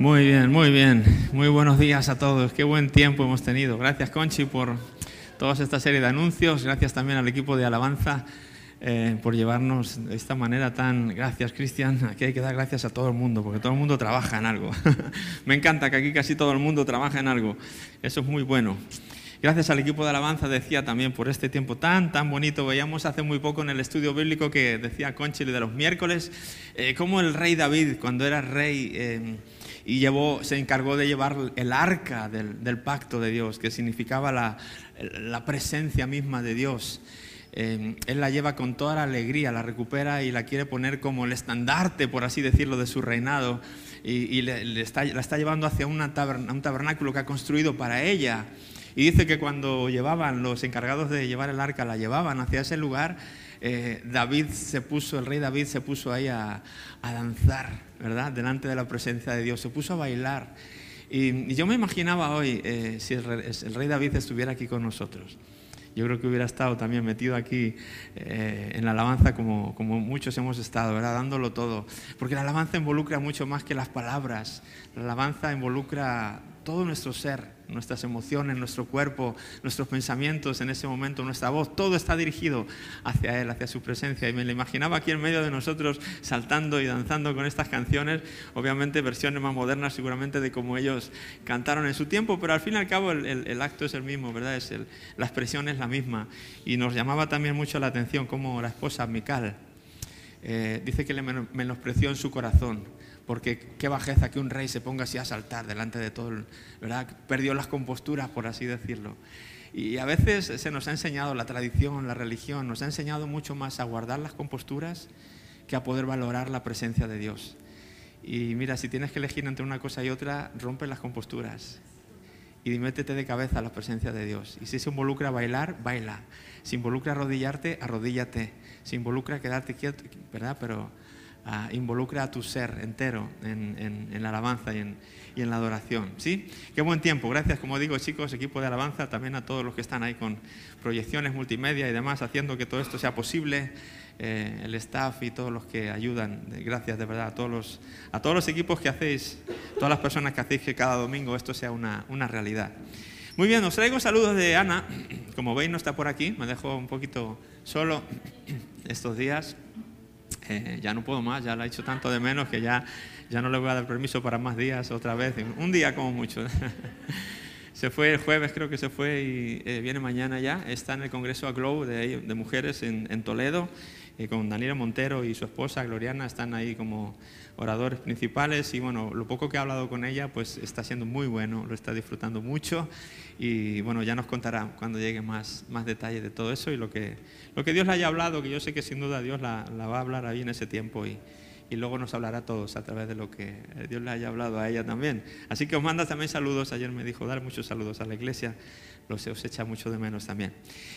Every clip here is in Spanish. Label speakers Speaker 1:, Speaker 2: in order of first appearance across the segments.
Speaker 1: Muy bien, muy bien. Muy buenos días a todos. Qué buen tiempo hemos tenido. Gracias, Conchi, por toda esta serie de anuncios. Gracias también al equipo de Alabanza eh, por llevarnos de esta manera tan... Gracias, Cristian. Aquí hay que dar gracias a todo el mundo, porque todo el mundo trabaja en algo. Me encanta que aquí casi todo el mundo trabaja en algo. Eso es muy bueno. Gracias al equipo de alabanza, decía también, por este tiempo tan, tan bonito. Veíamos hace muy poco en el estudio bíblico que decía Conchi de los miércoles, eh, cómo el rey David, cuando era rey, eh, y llevó, se encargó de llevar el arca del, pacto de Dios, que significaba la, presencia misma de Dios. Eh, él la lleva con toda la alegría, la recupera y la quiere poner como el estandarte, por así decirlo, de su reinado. Y, le, está, la está llevando hacia un tabernáculo que ha construido para ella. Y dice que cuando llevaban, los encargados de llevar el arca la llevaban hacia ese lugar, eh, David se puso, el rey David se puso ahí a, danzar, ¿verdad? Delante de la presencia de Dios, se puso a bailar. Y, yo me imaginaba hoy eh, si el rey, David estuviera aquí con nosotros. Yo creo que hubiera estado también metido aquí eh, en la alabanza como, como muchos hemos estado, ¿verdad? Dándolo todo. Porque la alabanza involucra mucho más que las palabras. La alabanza involucra todo nuestro ser, nuestras emociones, nuestro cuerpo, nuestros pensamientos en ese momento, nuestra voz, todo está dirigido hacia Él, hacia su presencia. Y me lo imaginaba aquí en medio de nosotros saltando y danzando con estas canciones, obviamente versiones más modernas seguramente de cómo ellos cantaron en su tiempo, pero al fin y al cabo el, acto es el mismo, ¿verdad? Es la expresión es la misma. Y nos llamaba también mucho la atención como la esposa Mical eh, dice que le menospreció en su corazón porque qué bajeza que un rey se ponga así a saltar delante de todo, ¿verdad? Perdió las composturas, por así decirlo. Y a veces se nos ha enseñado la tradición, la religión, nos ha enseñado mucho más a guardar las composturas que a poder valorar la presencia de Dios. Y mira, si tienes que elegir entre una cosa y otra, rompe las composturas y métete de cabeza a la presencia de Dios. Y si se involucra bailar, baila. Si involucra arrodillarte, arrodíllate. Si involucra quedarte quieto, ¿verdad? Pero involucra a tu ser entero en, la alabanza y en, la adoración. ¿sí? Qué buen tiempo. Gracias, como digo, chicos, equipo de alabanza, también a todos los que están ahí con proyecciones multimedia y demás, haciendo que todo esto sea posible. Eh, el staff y todos los que ayudan. Gracias de verdad a todos, los, a todos los equipos que hacéis, todas las personas que hacéis que cada domingo esto sea una, una realidad. Muy bien, os traigo saludos de Ana. Como veis, no está por aquí, me dejo un poquito solo estos días. Eh, ya no puedo más, ya la he hecho tanto de menos que ya, ya no le voy a dar permiso para más días otra vez, un día como mucho. se fue el jueves, creo que se fue y eh, viene mañana ya. Está en el Congreso Aglow de, de Mujeres en, Toledo, eh, con Daniela Montero y su esposa Gloriana, están ahí como oradores principales y bueno, lo poco que he hablado con ella pues está siendo muy bueno, lo está disfrutando mucho y bueno, ya nos contará cuando llegue más, más detalles de todo eso y lo que, lo que Dios le haya hablado, que yo sé que sin duda Dios la, va a hablar ahí en ese tiempo y, y luego nos hablará a todos a través de lo que Dios le haya hablado a ella también. Así que os manda también saludos, ayer me dijo dar muchos saludos a la iglesia, los os echa mucho de menos también.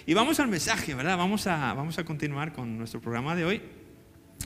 Speaker 1: Y vamos al mensaje, ¿verdad? Vamos a, vamos a continuar con nuestro programa de hoy.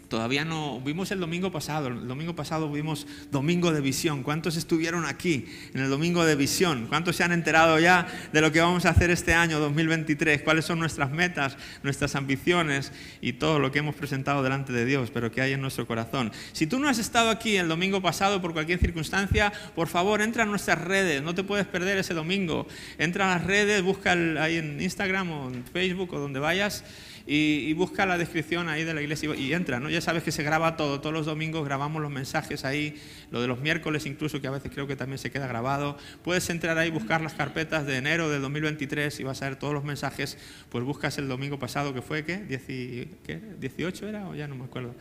Speaker 1: Todavía no, vimos el domingo pasado, el domingo pasado vimos Domingo de Visión. ¿Cuántos estuvieron aquí en el Domingo de Visión? ¿Cuántos se han enterado ya de lo que vamos a hacer este año 2023? ¿Cuáles son nuestras metas, nuestras ambiciones y todo lo que hemos presentado delante de Dios, pero que hay en nuestro corazón? Si tú no has estado aquí el domingo pasado por cualquier circunstancia, por favor, entra a nuestras redes, no te puedes perder ese domingo. Entra a las redes, busca ahí en Instagram o en Facebook o donde vayas y, busca la descripción ahí de la iglesia y, entra, ¿no? Ya sabes que se graba todo, todos los domingos grabamos los mensajes ahí, lo de los miércoles incluso, que a veces creo que también se queda grabado. Puedes entrar ahí, buscar las carpetas de enero de 2023 y vas a ver todos los mensajes, pues buscas el domingo pasado que fue. ¿qué? ¿18 era o ya no me acuerdo?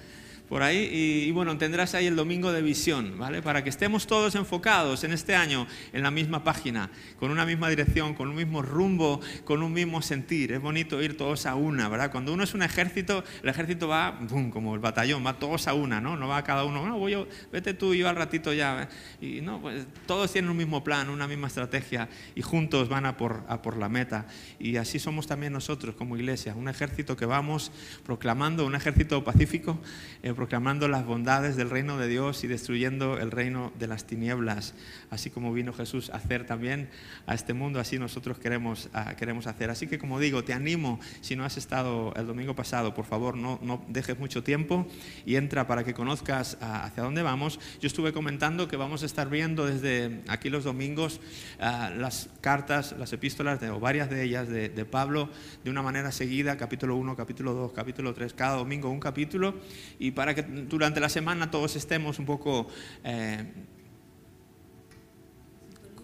Speaker 1: Por ahí. Y, bueno, tendrás ahí el domingo de visión, ¿vale? Para que estemos todos enfocados en este año en la misma página, con una misma dirección, con un mismo rumbo, con un mismo sentir. Es bonito ir todos a una, ¿verdad? Cuando uno es un ejército, el ejército va, ¡bum! como el batallón, va todos a una, ¿no? No va cada uno, no, voy yo, vete tú y yo al ratito ya. Y no, pues todos tienen un mismo plan, una misma estrategia y juntos van a por, a por la meta. Y así somos también nosotros como iglesia, un ejército que vamos proclamando, un ejército pacífico. Eh, proclamando las bondades del reino de Dios y destruyendo el reino de las tinieblas, así como vino Jesús a hacer también a este mundo, así nosotros queremos, ah, queremos hacer. Así que como digo, te animo, si no has estado el domingo pasado, por favor, no, no dejes mucho tiempo y entra para que conozcas ah, hacia dónde vamos. Yo estuve comentando que vamos a estar viendo desde aquí los domingos ah, las cartas, las epístolas, de, o varias de ellas de, de Pablo, de una manera seguida, capítulo 1, capítulo 2, capítulo 3, cada domingo un capítulo y para que durante la semana todos estemos un poco eh,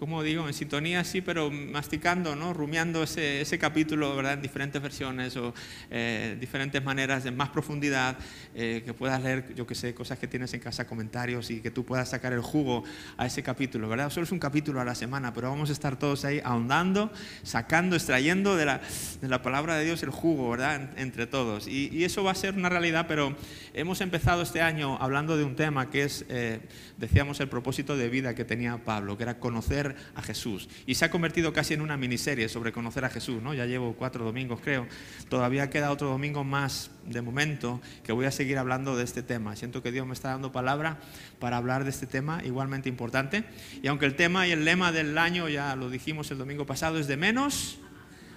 Speaker 1: como digo, en sintonía sí, pero masticando, ¿no? rumiando ese, ese capítulo ¿verdad? en diferentes versiones o eh, diferentes maneras de más profundidad, eh, que puedas leer, yo que sé, cosas que tienes en casa, comentarios y que tú puedas sacar el jugo a ese capítulo, ¿verdad? Solo es un capítulo a la semana, pero vamos a estar todos ahí ahondando, sacando, extrayendo de la, de la palabra de Dios el jugo, ¿verdad? Entre todos. Y, y, eso va a ser una realidad, pero hemos empezado este año hablando de un tema que es, eh, decíamos, el propósito de vida que tenía Pablo, que era conocer a Jesús. Y se ha convertido casi en una miniserie sobre conocer a Jesús, ¿no? Ya llevo cuatro domingos, creo. Todavía queda otro domingo más de momento que voy a seguir hablando de este tema. Siento que Dios me está dando palabra para hablar de este tema igualmente importante. Y aunque el tema y el lema del año, ya lo dijimos el domingo pasado, es de menos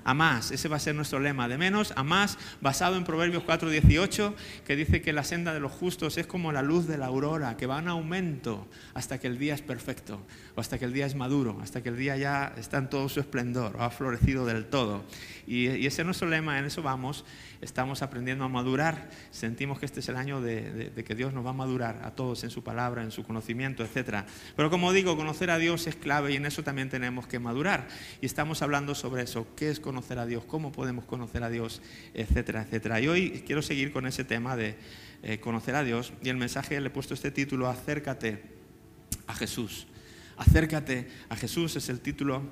Speaker 1: a más. Ese va a ser nuestro lema, de menos a más, basado en Proverbios 4:18, que dice que la senda de los justos es como la luz de la aurora, que va en aumento hasta que el día es perfecto, o hasta que el día es maduro, hasta que el día ya está en todo su esplendor, o ha florecido del todo. Y, ese es nuestro lema, en eso vamos estamos aprendiendo a madurar, sentimos que este es el año de, que Dios nos va a madurar a todos en su palabra, en su conocimiento, etc. Pero como digo, conocer a Dios es clave y en eso también tenemos que madurar. Y estamos hablando sobre eso, qué es conocer a Dios, cómo podemos conocer a Dios, etcétera, etcétera. Y hoy quiero seguir con ese tema de eh, conocer a Dios y el mensaje le he puesto este título, acércate a Jesús. Acércate a Jesús es el título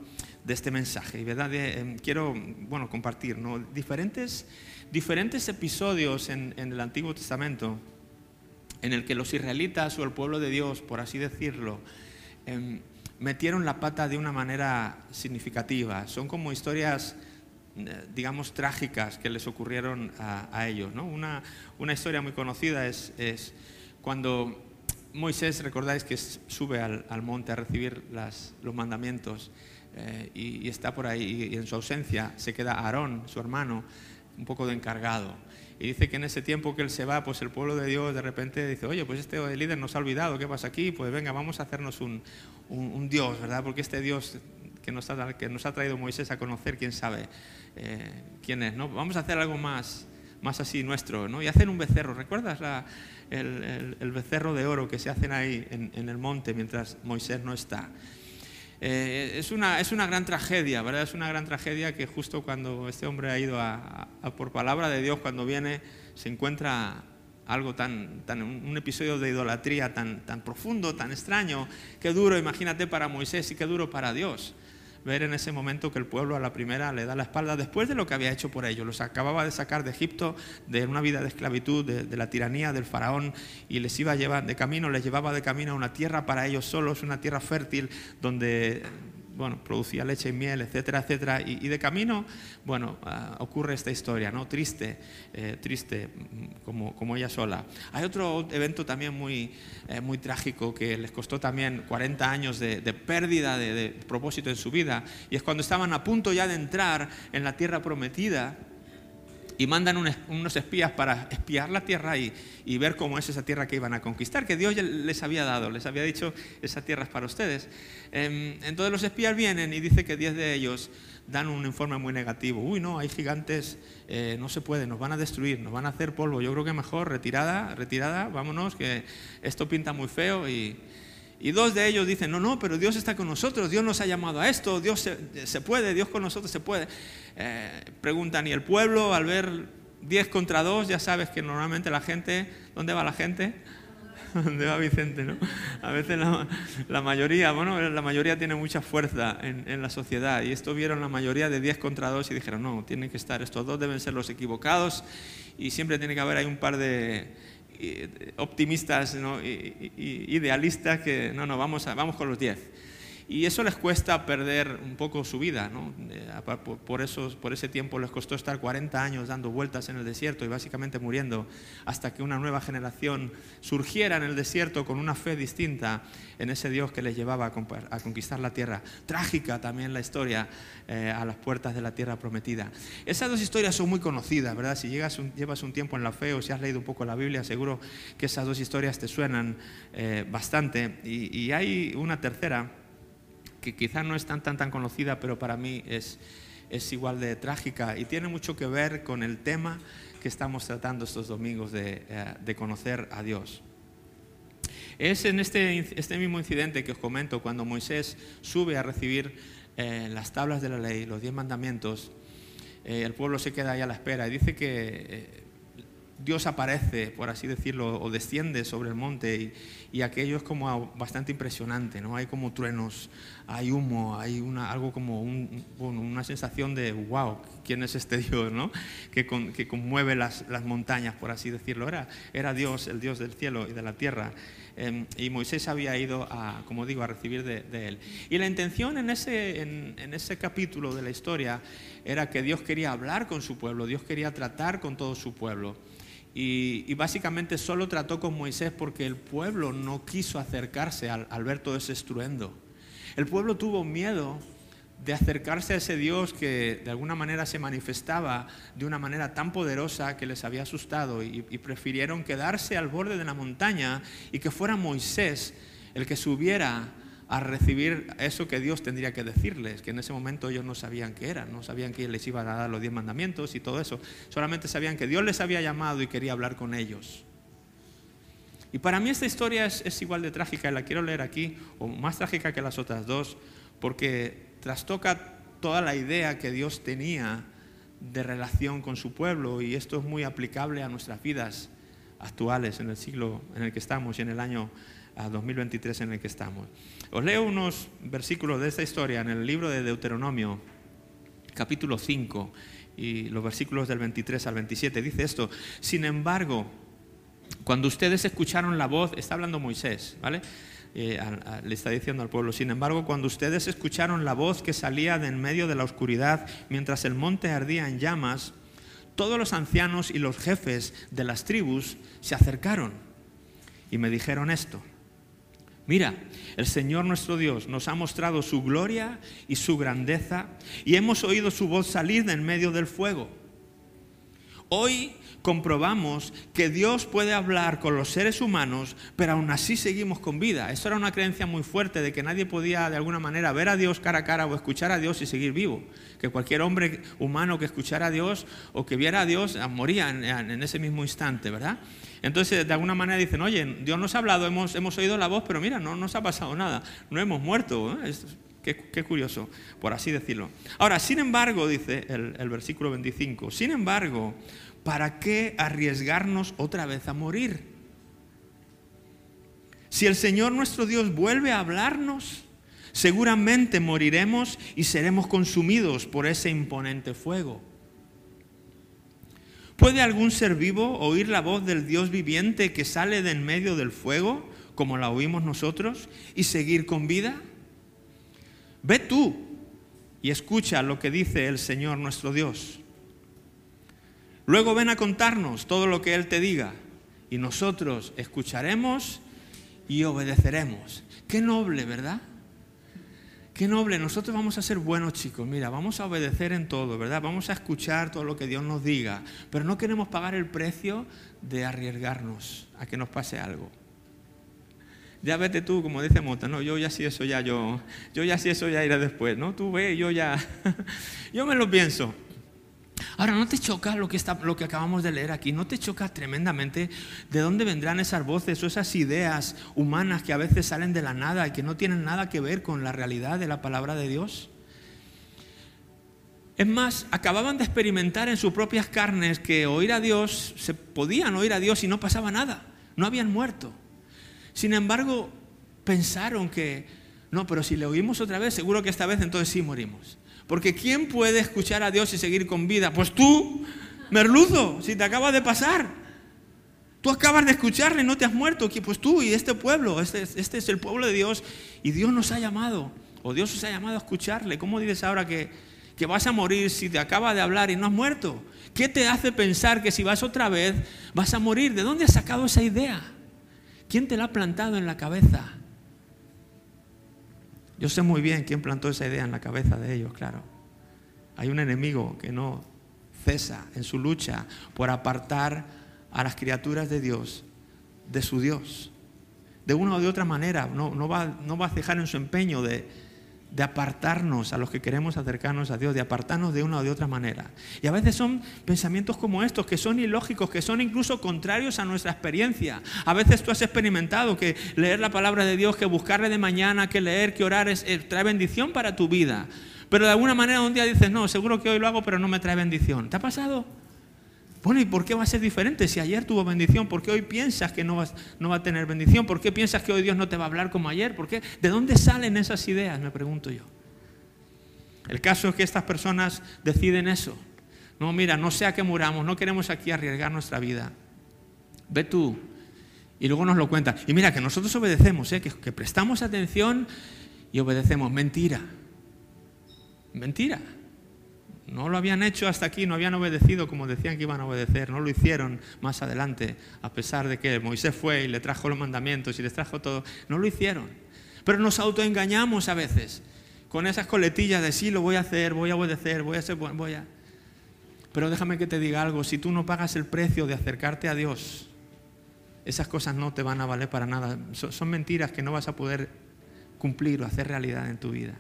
Speaker 1: de este mensaje. Y verdad, eh, quiero bueno, compartir ¿no? diferentes diferentes episodios en, el Antiguo Testamento en el que los israelitas o el pueblo de Dios, por así decirlo, em, metieron la pata de una manera significativa. Son como historias, eh, digamos, trágicas que les ocurrieron a, ellos. Una, historia muy conocida es, cuando Moisés, recordáis que sube al, monte a recibir los mandamientos eh, y, y, está por ahí y en su ausencia se queda Aarón, su hermano, un poco de encargado. Y dice que en ese tiempo que él se va, pues el pueblo de Dios de repente dice, oye, pues este líder nos ha olvidado, ¿qué pasa aquí? Pues venga, vamos a hacernos un, un, Dios, ¿verdad? Porque este Dios que nos ha, que nos ha traído Moisés a conocer, quién sabe eh, quién es, ¿no? Vamos a hacer algo más, más así nuestro, ¿no? Y hacen un becerro, ¿recuerdas el, becerro de oro que se hacen ahí en, en el monte mientras Moisés no está? Eh, es, una, es una gran tragedia, ¿verdad? Es una gran tragedia que justo cuando este hombre ha ido a, por palabra de Dios, cuando viene, se encuentra algo tan, tan un episodio de idolatría tan, tan profundo, tan extraño, qué duro, imagínate para Moisés y qué duro para Dios ver en ese momento que el pueblo a la primera le da la espalda después de lo que había hecho por ellos. Los acababa de sacar de Egipto, de una vida de esclavitud, de, la tiranía del faraón, y les iba a llevar de camino, les llevaba de camino a una tierra para ellos solos, una tierra fértil donde bueno, producía leche y miel, etcétera, etcétera. Y, de camino, bueno, ah, ocurre esta historia, ¿no? Triste, eh, triste, mm, como, como, ella sola. Hay otro evento también muy, eh, muy trágico que les costó también 40 años de, pérdida de, de propósito en su vida, y es cuando estaban a punto ya de entrar en la tierra prometida, y mandan unos espías para espiar la tierra y, ver cómo es esa tierra que iban a conquistar, que Dios les había dado, les había dicho, esa tierra es para ustedes. Em, entonces los espías vienen y dice que 10 de ellos dan un informe muy negativo. Uy, no, hay gigantes, eh, no se puede, nos van a destruir, nos van a hacer polvo. Yo creo que mejor retirada, retirada, vámonos, que esto pinta muy feo y... Y dos de ellos dicen, no, no, pero Dios está con nosotros, Dios nos ha llamado a esto, Dios se, puede, Dios con nosotros se puede. Eh, preguntan, ¿y el pueblo al ver 10 contra 2, ya sabes que normalmente la gente, ¿dónde va la gente? ¿Dónde va Vicente? ¿no? A veces la, mayoría, bueno, la mayoría tiene mucha fuerza en, la sociedad y esto vieron la mayoría de 10 contra 2 y dijeron, no, tienen que estar, estos dos deben ser los equivocados y siempre tiene que haber ahí un par de optimistas, ¿no? idealistas que no, no, vamos, vamos con los 10. Y eso les cuesta perder un poco su vida, ¿no? Por, eso, por ese tiempo les costó estar 40 años dando vueltas en el desierto y básicamente muriendo hasta que una nueva generación surgiera en el desierto con una fe distinta en ese Dios que les llevaba a conquistar la tierra. Trágica también la historia eh, a las puertas de la tierra prometida. Esas dos historias son muy conocidas, ¿verdad? Si llegas llevas un tiempo en la fe o si has leído un poco la Biblia, seguro que esas dos historias te suenan eh, bastante. y hay una tercera que quizás no es tan, tan, tan conocida, pero para mí es, es igual de trágica y tiene mucho que ver con el tema que estamos tratando estos domingos de, eh, de conocer a Dios. Es en este, este, mismo incidente que os comento, cuando Moisés sube a recibir eh, las tablas de la ley, los diez mandamientos, eh, el pueblo se queda ahí a la espera y dice que Dios aparece, por así decirlo, o desciende sobre el monte y, aquello es como bastante impresionante, ¿no? Hay como truenos, hay humo, hay una, algo como una sensación de, wow, ¿quién es este Dios, no? Que, que conmueve las, montañas, por así decirlo. Era, era Dios, el Dios del cielo y de la tierra. Em, y Moisés había ido, a, como digo, a recibir de, él. Y la intención en ese, en ese capítulo de la historia era que Dios quería hablar con su pueblo, Dios quería tratar con todo su pueblo. Y, básicamente solo trató con Moisés porque el pueblo no quiso acercarse al, ver todo ese estruendo. El pueblo tuvo miedo de acercarse a ese Dios que de alguna manera se manifestaba de una manera tan poderosa que les había asustado y, y prefirieron quedarse al borde de la montaña y que fuera Moisés el que subiera a recibir eso que Dios tendría que decirles, que en ese momento ellos no sabían qué era, no sabían que les iba a dar los diez mandamientos y todo eso, solamente sabían que Dios les había llamado y quería hablar con ellos. Y para mí esta historia es, igual de trágica y la quiero leer aquí, o más trágica que las otras dos, porque trastoca toda la idea que Dios tenía de relación con su pueblo y esto es muy aplicable a nuestras vidas actuales en el siglo en el que estamos y en el año 2023 en el que estamos. Os leo unos versículos de esta historia en el libro de Deuteronomio, capítulo 5, y los versículos del 23 al 27. Dice esto, sin embargo, cuando ustedes escucharon la voz, está hablando Moisés, ¿vale? Eh, le está diciendo al pueblo, sin embargo, cuando ustedes escucharon la voz que salía de en medio de la oscuridad mientras el monte ardía en llamas, todos los ancianos y los jefes de las tribus se acercaron y me dijeron esto. Mira, el Señor nuestro Dios nos ha mostrado su gloria y su grandeza y hemos oído su voz salir en medio del fuego. Hoy comprobamos que Dios puede hablar con los seres humanos, pero aún así seguimos con vida. Eso era una creencia muy fuerte de que nadie podía de alguna manera ver a Dios cara a cara o escuchar a Dios y seguir vivo. Que cualquier hombre humano que escuchara a Dios o que viera a Dios moría en, ese mismo instante, ¿verdad? Entonces, de alguna manera dicen, oye, Dios nos ha hablado, hemos, hemos oído la voz, pero mira, no nos ha pasado nada, no hemos muerto. ¿eh? qué, curioso, por así decirlo. Ahora, sin embargo, dice el, el versículo 25, sin embargo, ¿para qué arriesgarnos otra vez a morir? Si el Señor nuestro Dios vuelve a hablarnos, seguramente moriremos y seremos consumidos por ese imponente fuego. ¿Puede algún ser vivo oír la voz del Dios viviente que sale de en medio del fuego, como la oímos nosotros, y seguir con vida? Ve tú y escucha lo que dice el Señor nuestro Dios. Luego ven a contarnos todo lo que Él te diga y nosotros escucharemos y obedeceremos. Qué noble, ¿verdad? Qué noble, nosotros vamos a ser buenos chicos, mira, vamos a obedecer en todo, ¿verdad? Vamos a escuchar todo lo que Dios nos diga, pero no queremos pagar el precio de arriesgarnos a que nos pase algo. Ya vete tú, como dice Mota, no, yo ya sí eso ya yo, yo ya sí eso ya iré después, ¿no? Tú ve, yo ya, yo me lo pienso. Ahora, ¿no te choca lo que, está, lo que acabamos de leer aquí? ¿No te choca tremendamente de dónde vendrán esas voces o esas ideas humanas que a veces salen de la nada y que no tienen nada que ver con la realidad de la palabra de Dios? Es más, acababan de experimentar en sus propias carnes que oír a Dios, se podían oír a Dios y no pasaba nada, no habían muerto. Sin embargo, pensaron que, no, pero si le oímos otra vez, seguro que esta vez entonces sí morimos. Porque ¿quién puede escuchar a Dios y seguir con vida? Pues tú, merluzo, si te acaba de pasar. Tú acabas de escucharle, y no te has muerto. Pues tú y este pueblo, este, este, es el pueblo de Dios y Dios nos ha llamado. ¿O Dios os ha llamado a escucharle? ¿Cómo dices ahora que, que vas a morir si te acaba de hablar y no has muerto? ¿Qué te hace pensar que si vas otra vez vas a morir? ¿De dónde has sacado esa idea? ¿Quién te la ha plantado en la cabeza? Yo sé muy bien quién plantó esa idea en la cabeza de ellos, claro. Hay un enemigo que no cesa en su lucha por apartar a las criaturas de Dios de su Dios. De una o de otra manera, no, no, va, no va a cejar en su empeño de, de apartarnos a los que queremos acercarnos a Dios, de apartarnos de una o de otra manera. Y a veces son pensamientos como estos, que son ilógicos, que son incluso contrarios a nuestra experiencia. A veces tú has experimentado que leer la palabra de Dios, que buscarle de mañana, que leer, que orar, es, trae bendición para tu vida. Pero de alguna manera un día dices, no, seguro que hoy lo hago, pero no me trae bendición. ¿Te ha pasado? Bueno, ¿y por qué va a ser diferente? Si ayer tuvo bendición, ¿por qué hoy piensas que no, no va a tener bendición? ¿Por qué piensas que hoy Dios no te va a hablar como ayer? ¿Por qué? ¿De dónde salen esas ideas? Me pregunto yo. El caso es que estas personas deciden eso. No, mira, no sea que muramos, no queremos aquí arriesgar nuestra vida. Ve tú. Y luego nos lo cuentan. Y mira, que nosotros obedecemos, ¿eh? que prestamos atención y obedecemos. Mentira. Mentira. No lo habían hecho hasta aquí, no habían obedecido como decían que iban a obedecer, no lo hicieron más adelante, a pesar de que Moisés fue y le trajo los mandamientos y les trajo todo, no lo hicieron. Pero nos autoengañamos a veces con esas coletillas de sí, lo voy a hacer, voy a obedecer, voy a hacer, voy a... Pero déjame que te diga algo, si tú no pagas el precio de acercarte a Dios, esas cosas no te van a valer para nada. Son mentiras que no vas a poder cumplir o hacer realidad en tu vida.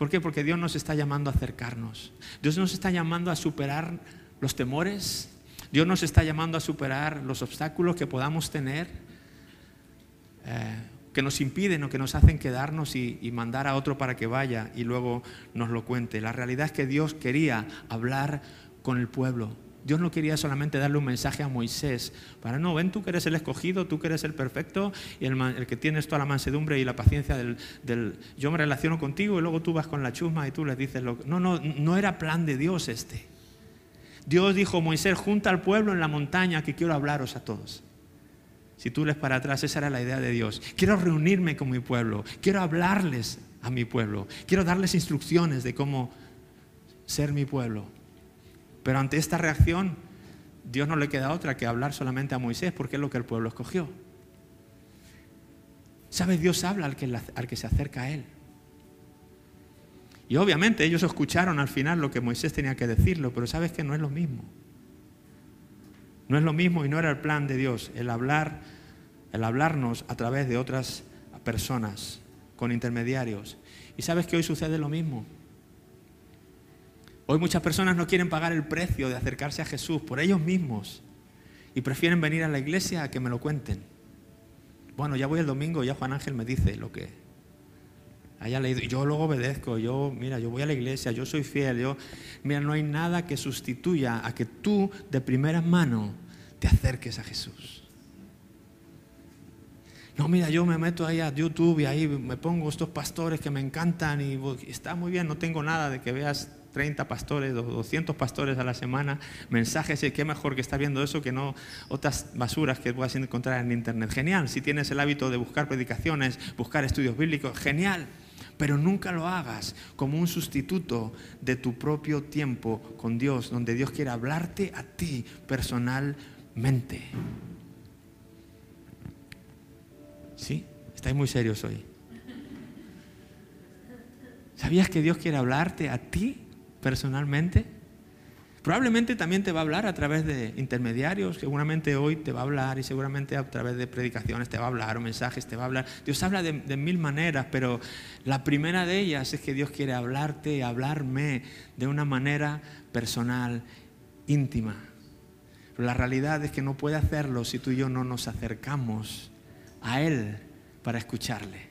Speaker 1: ¿Por qué? Porque Dios nos está llamando a acercarnos. Dios nos está llamando a superar los temores. Dios nos está llamando a superar los obstáculos que podamos tener, eh, que nos impiden o que nos hacen quedarnos y, y mandar a otro para que vaya y luego nos lo cuente. La realidad es que Dios quería hablar con el pueblo. Dios no quería solamente darle un mensaje a Moisés, para no, ven tú que eres el escogido, tú que eres el perfecto y el, que tienes toda la mansedumbre y la paciencia del, yo me relaciono contigo y luego tú vas con la chusma y tú les dices lo No, no, no era plan de Dios este. Dios dijo, Moisés, junta al pueblo en la montaña que quiero hablaros a todos. Si tú les para atrás, esa era la idea de Dios. Quiero reunirme con mi pueblo, quiero hablarles a mi pueblo, quiero darles instrucciones de cómo ser mi pueblo. Pero ante esta reacción, Dios no le queda otra que hablar solamente a Moisés, porque es lo que el pueblo escogió. ¿Sabes? Dios habla al que, al que se acerca a Él. Y obviamente ellos escucharon al final lo que Moisés tenía que decirlo, pero sabes que no es lo mismo. No es lo mismo y no era el plan de Dios el hablar, el hablarnos a través de otras personas, con intermediarios. Y sabes que hoy sucede lo mismo. Hoy muchas personas no quieren pagar el precio de acercarse a Jesús por ellos mismos y prefieren venir a la iglesia a que me lo cuenten. Bueno, ya voy el domingo, ya Juan Ángel me dice lo que haya leído. Yo luego obedezco, yo, mira, yo voy a la iglesia, yo soy fiel, yo, mira, no hay nada que sustituya a que tú de primera mano te acerques a Jesús. No, mira, yo me meto ahí a YouTube y ahí me pongo estos pastores que me encantan y está muy bien, no tengo nada de que veas 30 pastores, 200 pastores a la semana, mensajes, y qué mejor que estar viendo eso que no otras basuras que puedas encontrar en internet. Genial, si tienes el hábito de buscar predicaciones, buscar estudios bíblicos, genial, pero nunca lo hagas como un sustituto de tu propio tiempo con Dios, donde Dios quiere hablarte a ti personalmente. ¿Sí? Estáis muy serios hoy. ¿Sabías que Dios quiere hablarte a ti personalmente. Probablemente también te va a hablar a través de intermediarios, seguramente hoy te va a hablar y seguramente a través de predicaciones te va a hablar o mensajes te va a hablar. Dios habla de, mil maneras, pero la primera de ellas es que Dios quiere hablarte, hablarme de una manera personal, íntima. Pero la realidad es que no puede hacerlo si tú y yo no nos acercamos a Él para escucharle.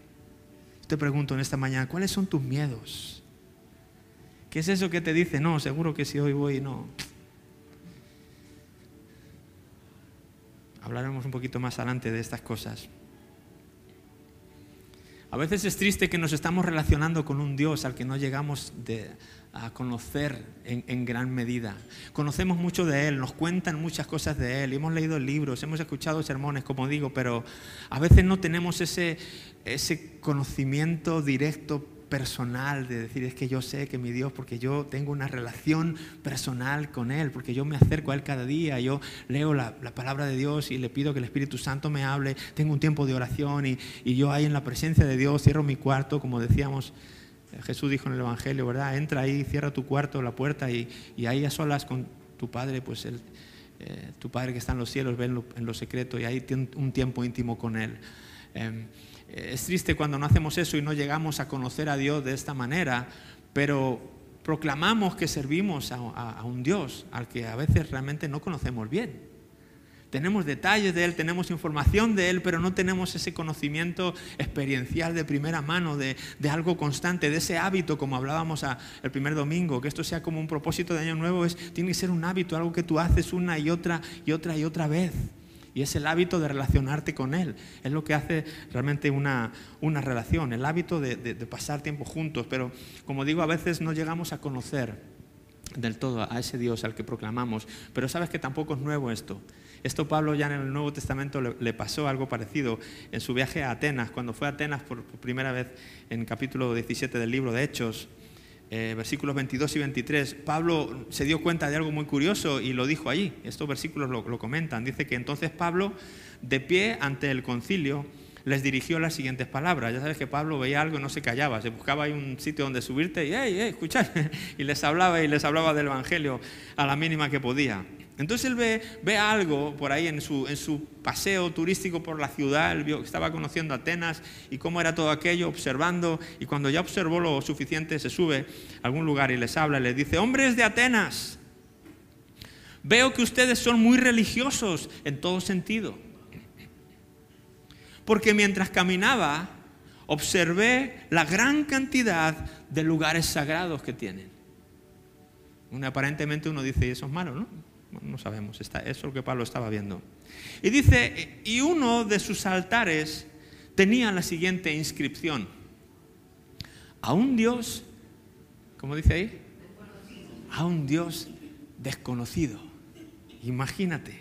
Speaker 1: Te pregunto en esta mañana, ¿cuáles son tus miedos? ¿Qué es eso que te dice? No, seguro que si hoy voy, no. Hablaremos un poquito más adelante de estas cosas. A veces es triste que nos estamos relacionando con un Dios al que no llegamos a conocer en, en, gran medida. Conocemos mucho de Él, nos cuentan muchas cosas de Él, hemos leído libros, hemos escuchado sermones, como digo, pero a veces no tenemos ese, ese conocimiento directo personal de decir, es que yo sé que mi Dios, porque yo tengo una relación personal con Él, porque yo me acerco a Él cada día, yo leo la, palabra de Dios y le pido que el Espíritu Santo me hable, tengo un tiempo de oración y, yo ahí en la presencia de Dios cierro mi cuarto, como decíamos, eh, Jesús dijo en el Evangelio, ¿verdad? Entra ahí, cierra tu cuarto, la puerta y, ahí a solas con tu Padre, pues Él, eh, tu Padre que está en los cielos, ve en lo, secreto y ahí tiene un tiempo íntimo con Él. Em, es triste cuando no hacemos eso y no llegamos a conocer a Dios de esta manera, pero proclamamos que servimos a, un Dios al que a veces realmente no conocemos bien. Tenemos detalles de Él, tenemos información de Él, pero no tenemos ese conocimiento experiencial de primera mano, de, algo constante, de ese hábito, como hablábamos el primer domingo, que esto sea como un propósito de Año Nuevo, es, tiene que ser un hábito, algo que tú haces una y otra y otra y otra vez. Y es el hábito de relacionarte con Él. Es lo que hace realmente una, una relación, el hábito de, pasar tiempo juntos. Pero como digo, a veces no llegamos a conocer del todo a ese Dios al que proclamamos. Pero sabes que tampoco es nuevo esto. Esto Pablo ya en el Nuevo Testamento le, pasó algo parecido en su viaje a Atenas, cuando fue a Atenas por primera vez en capítulo 17 del libro de Hechos. Eh, versículos 22 y 23, Pablo se dio cuenta de algo muy curioso y lo dijo allí. Estos versículos lo, comentan. Dice que entonces Pablo, de pie ante el concilio, les dirigió las siguientes palabras. Ya sabes que Pablo veía algo y no se callaba, se buscaba ahí un sitio donde subirte y, hey, y les hablaba y les hablaba del Evangelio a la mínima que podía. Entonces él ve, ve algo por ahí en su, en su, paseo turístico por la ciudad, él vio, estaba conociendo Atenas y cómo era todo aquello, observando, y cuando ya observó lo suficiente, se sube a algún lugar y les habla, y les dice, hombres de Atenas, veo que ustedes son muy religiosos en todo sentido, porque mientras caminaba, observé la gran cantidad de lugares sagrados que tienen. aparentemente uno dice, eso es malo, ¿no? No sabemos, eso es lo que Pablo estaba viendo. Y dice, y uno de sus altares tenía la siguiente inscripción. A un Dios, ¿cómo dice ahí? A un Dios desconocido. Imagínate.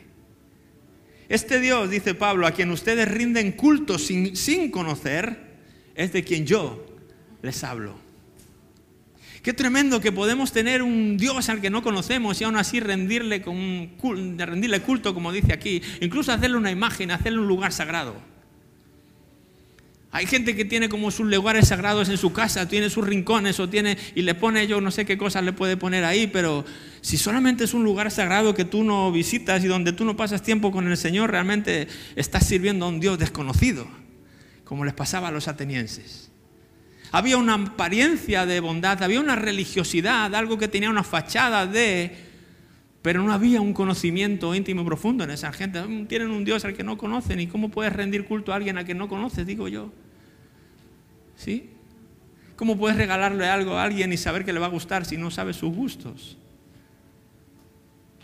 Speaker 1: Este Dios, dice Pablo, a quien ustedes rinden culto sin, sin conocer, es de quien yo les hablo. Qué tremendo que podemos tener un Dios al que no conocemos y aún así rendirle, con rendirle culto, como dice aquí. Incluso hacerle una imagen, hacerle un lugar sagrado. Hay gente que tiene como sus lugares sagrados en su casa, tiene sus rincones o tiene y le pone yo no sé qué cosas le puede poner ahí, pero si solamente es un lugar sagrado que tú no visitas y donde tú no pasas tiempo con el Señor, realmente estás sirviendo a un Dios desconocido, como les pasaba a los atenienses. Había una apariencia de bondad, había una religiosidad, algo que tenía una fachada de, pero no había un conocimiento íntimo y profundo en esa gente. Mm, tienen un Dios al que no conocen y cómo puedes rendir culto a alguien a quien no conoces, digo yo. ¿Sí? ¿Cómo puedes regalarle algo a alguien y saber que le va a gustar si no sabes sus gustos?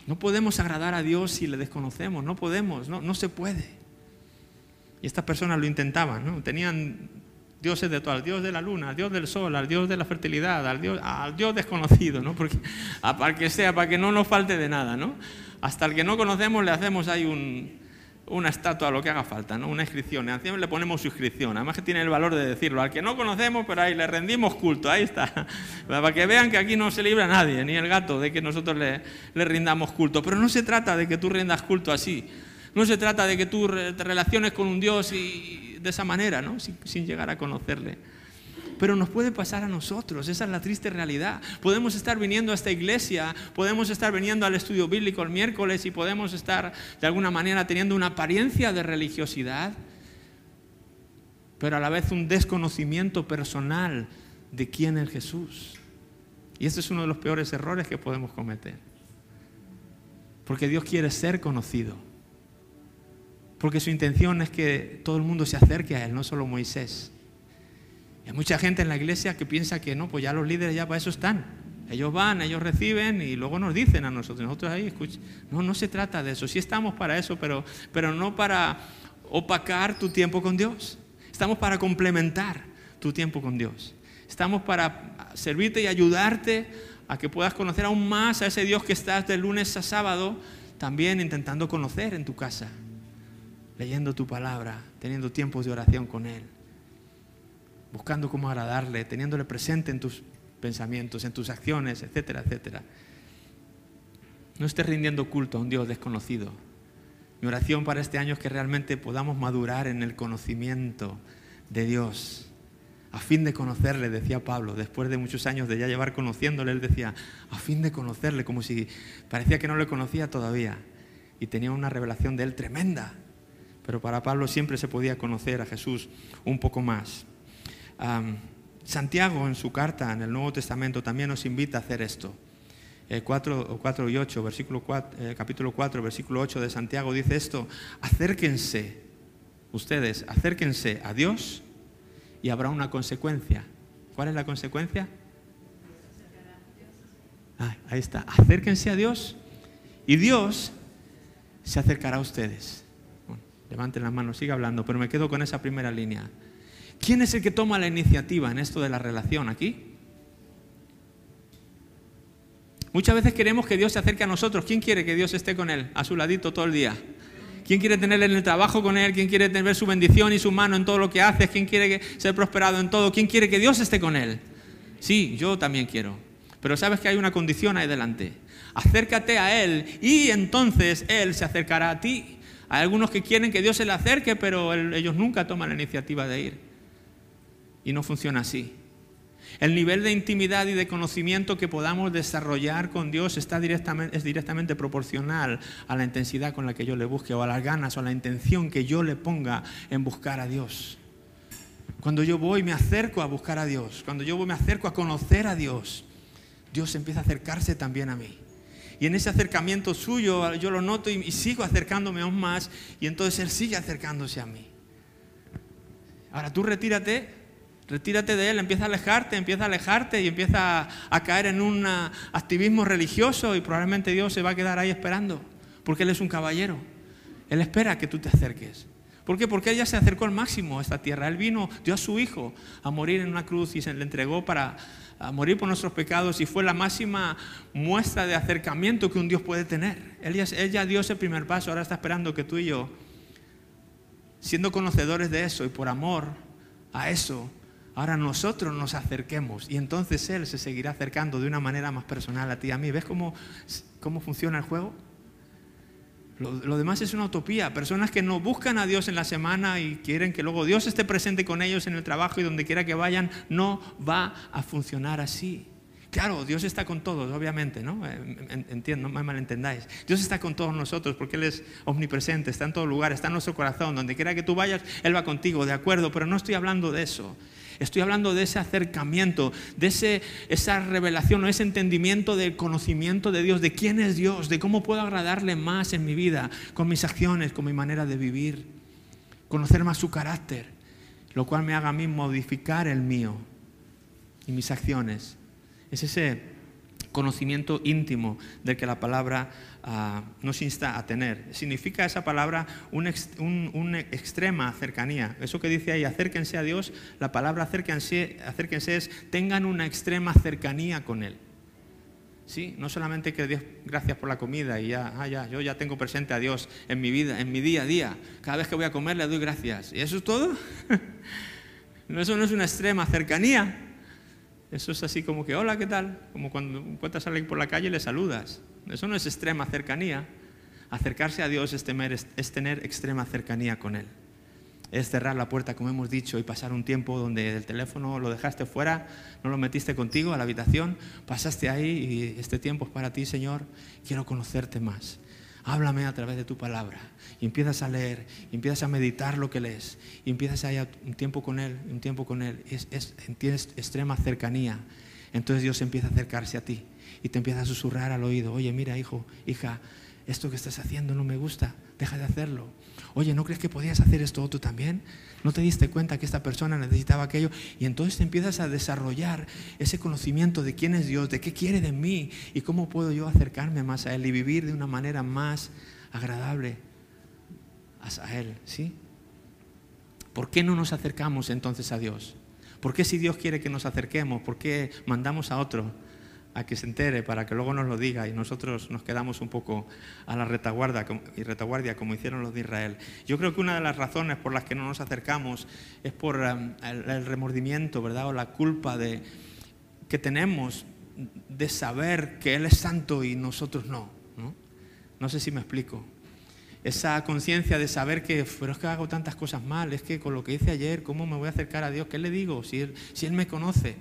Speaker 1: No podemos agradar a Dios si le desconocemos, no podemos, no, no se puede. Y estas personas lo intentaban, ¿no? Tenían dioses de todo, al dios de la luna, al dios del sol, al dios de la fertilidad, al dios, al dios desconocido, ¿no? Porque, para que sea, para que no nos falte de nada, ¿no? Hasta el que no conocemos le hacemos ahí una estatua, lo que haga falta, ¿no? Una inscripción, encima le ponemos su inscripción, además que tiene el valor de decirlo, al que no conocemos, pero ahí le rendimos culto, ahí está, para que vean que aquí no se libra nadie, ni el gato, de que nosotros le, le rindamos culto, pero no se trata de que tú rindas culto así, no se trata de que tú te relaciones con un Dios y, de esa manera, ¿no? sin, llegar a conocerle. Pero nos puede pasar a nosotros, esa es la triste realidad. Podemos estar viniendo a esta iglesia, podemos estar viniendo al estudio bíblico el miércoles y podemos estar de alguna manera teniendo una apariencia de religiosidad, pero a la vez un desconocimiento personal de quién es Jesús. Y este es uno de los peores errores que podemos cometer. Porque Dios quiere ser conocido porque su intención es que todo el mundo se acerque a Él, no solo Moisés. hay mucha gente en la iglesia que piensa que no, pues ya los líderes ya para eso están. Ellos van, ellos reciben y luego nos dicen a nosotros. Nosotros ahí, escuchen. No, no se trata de eso. Sí estamos para eso, pero, pero no para opacar tu tiempo con Dios. Estamos para complementar tu tiempo con Dios. Estamos para servirte y ayudarte a que puedas conocer aún más a ese Dios que estás de lunes a sábado, también intentando conocer en tu casa leyendo tu palabra, teniendo tiempos de oración con Él, buscando cómo agradarle, teniéndole presente en tus pensamientos, en tus acciones, etcétera, etcétera. No estés rindiendo culto a un Dios desconocido. Mi oración para este año es que realmente podamos madurar en el conocimiento de Dios. A fin de conocerle, decía Pablo, después de muchos años de ya llevar conociéndole, él decía, a fin de conocerle, como si parecía que no le conocía todavía. Y tenía una revelación de él tremenda. Pero para Pablo siempre se podía conocer a Jesús un poco más. Santiago en su carta en el Nuevo Testamento también nos invita a hacer esto. 4, eh, y 8, versículo eh, capítulo 4, versículo 8 de Santiago dice esto, acérquense, ustedes, acérquense a Dios y habrá una consecuencia. ¿Cuál es la consecuencia? Ah, ahí está, acérquense a Dios y Dios se acercará a ustedes. Levanten las manos, siga hablando, pero me quedo con esa primera línea. ¿Quién es el que toma la iniciativa en esto de la relación aquí? Muchas veces queremos que Dios se acerque a nosotros. ¿Quién quiere que Dios esté con él, a su ladito todo el día? ¿Quién quiere tenerle en el trabajo con él? ¿Quién quiere tener su bendición y su mano en todo lo que hace? ¿Quién quiere ser prosperado en todo? ¿Quién quiere que Dios esté con él? Sí, yo también quiero. Pero sabes que hay una condición ahí delante. Acércate a Él y entonces Él se acercará a ti. Hay algunos que quieren que Dios se le acerque, pero ellos nunca toman la iniciativa de ir. Y no funciona así. El nivel de intimidad y de conocimiento que podamos desarrollar con Dios está directamente, es directamente proporcional a la intensidad con la que yo le busque o a las ganas o a la intención que yo le ponga en buscar a Dios. Cuando yo voy me acerco a buscar a Dios, cuando yo voy me acerco a conocer a Dios, Dios empieza a acercarse también a mí. Y en ese acercamiento suyo yo lo noto y, sigo acercándome aún más y entonces Él sigue acercándose a mí. Ahora tú retírate Retírate de él, empieza a alejarte, empieza a alejarte y empieza a, caer en un activismo religioso y probablemente Dios se va a quedar ahí esperando, porque Él es un caballero. Él espera que tú te acerques. ¿Por qué? Porque Él ya se acercó al máximo a esta tierra. Él vino, dio a su Hijo a morir en una cruz y se le entregó para morir por nuestros pecados y fue la máxima muestra de acercamiento que un Dios puede tener. Ya dio ese primer paso, ahora está esperando que tú y yo, siendo conocedores de eso y por amor a eso, Ahora nosotros nos acerquemos y entonces Él se seguirá acercando de una manera más personal a ti y a mí. ¿Ves cómo, cómo funciona el juego? Lo, demás es una utopía. Personas que no buscan a Dios en la semana y quieren que luego Dios esté presente con ellos en el trabajo y donde quiera que vayan, no va a funcionar así. Claro, Dios está con todos, obviamente, ¿no? Eh, entiendo, no me malentendáis. Dios está con todos nosotros porque Él es omnipresente, está en todo lugar, está en nuestro corazón. Donde quiera que tú vayas, Él va contigo, de acuerdo, pero no estoy hablando de eso. Estoy hablando de ese acercamiento, de ese, esa revelación o ese entendimiento del conocimiento de Dios, de quién es Dios, de cómo puedo agradarle más en mi vida, con mis acciones, con mi manera de vivir. Conocer más su carácter, lo cual me haga a mí modificar el mío y mis acciones. Es ese conocimiento íntimo del que la palabra ah, nos insta a tener. Significa esa palabra una extrema cercanía. Eso que dice ahí, acérquense a Dios, la palabra acérquense, acérquense es tengan una extrema cercanía con Él. ¿Sí? No solamente que Dios, gracias por la comida y ya, ah, ya, yo ya tengo presente a Dios en mi vida, en mi día a día. Cada vez que voy a comer le doy gracias. ¿Y eso es todo? eso no es una extrema cercanía. Eso es así como que, hola, ¿qué tal? Como cuando encuentras a alguien por la calle y le saludas. Eso no es extrema cercanía. Acercarse a Dios es, tener extrema cercanía con Él. Es cerrar la puerta, como hemos dicho, y pasar un tiempo donde el teléfono lo dejaste fuera, no lo metiste contigo a la habitación, pasaste ahí y este tiempo es para ti, Señor. Quiero conocerte más háblame a través de tu palabra. Y empiezas a leer, empiezas a meditar lo que lees, y empiezas a ir un tiempo con Él, un tiempo con Él. Es, tienes extrema cercanía. Entonces Dios empieza a acercarse a ti y te empieza a susurrar al oído, oye, mira, hijo, hija, esto que estás haciendo no me gusta, deja de hacerlo. Oye, ¿no crees que podías hacer esto tú también? ¿No te diste cuenta que esta persona necesitaba aquello? Y entonces empiezas a desarrollar ese conocimiento de quién es Dios, de qué quiere de mí y cómo puedo yo acercarme más a Él y vivir de una manera más agradable a Él. ¿Sí? ¿Por qué no nos acercamos entonces a Dios? ¿Por qué si Dios quiere que nos acerquemos? ¿Por qué mandamos a otro a que se entere para que luego nos lo diga y nosotros nos quedamos un poco a la retaguardia, y retaguardia como hicieron los de Israel. Yo creo que una de las razones por las que no nos acercamos es por um, el, remordimiento, ¿verdad? O la culpa de, que tenemos de saber que Él es santo y nosotros no. No, no sé si me explico. Esa conciencia de saber que, pero es que hago tantas cosas mal, es que con lo que hice ayer, ¿cómo me voy a acercar a Dios? ¿Qué le digo si Él, si él me conoce?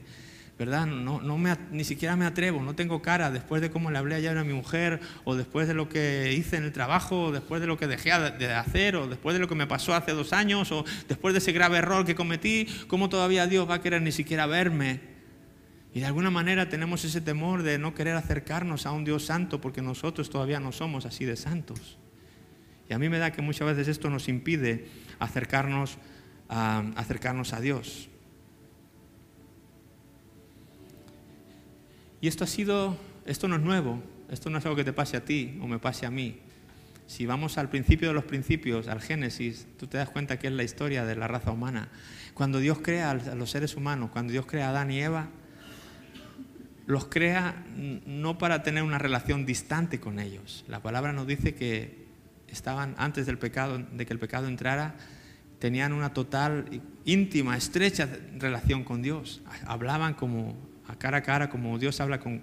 Speaker 1: ¿Verdad? No, me, ni siquiera me atrevo, no tengo cara después de cómo le hablé ayer a mi mujer, o después de lo que hice en el trabajo, o después de lo que dejé de hacer, o después de lo que me pasó hace dos años, o después de ese grave error que cometí, ¿cómo todavía Dios va a querer ni siquiera verme? Y de alguna manera tenemos ese temor de no querer acercarnos a un Dios santo porque nosotros todavía no somos así de santos. Y a mí me da que muchas veces esto nos impide acercarnos a Dios. Y esto ha sido, esto no es nuevo, esto no es algo que te pase a ti o me pase a mí. Si vamos al principio de los principios, al Génesis, tú te das cuenta que es la historia de la raza humana. Cuando Dios crea a los seres humanos, cuando Dios crea a Adán y Eva, los crea no para tener una relación distante con ellos. La palabra nos dice que estaban antes del pecado, de que el pecado entrara, tenían una total, íntima, estrecha relación con Dios. Hablaban como a cara a cara, como Dios habla con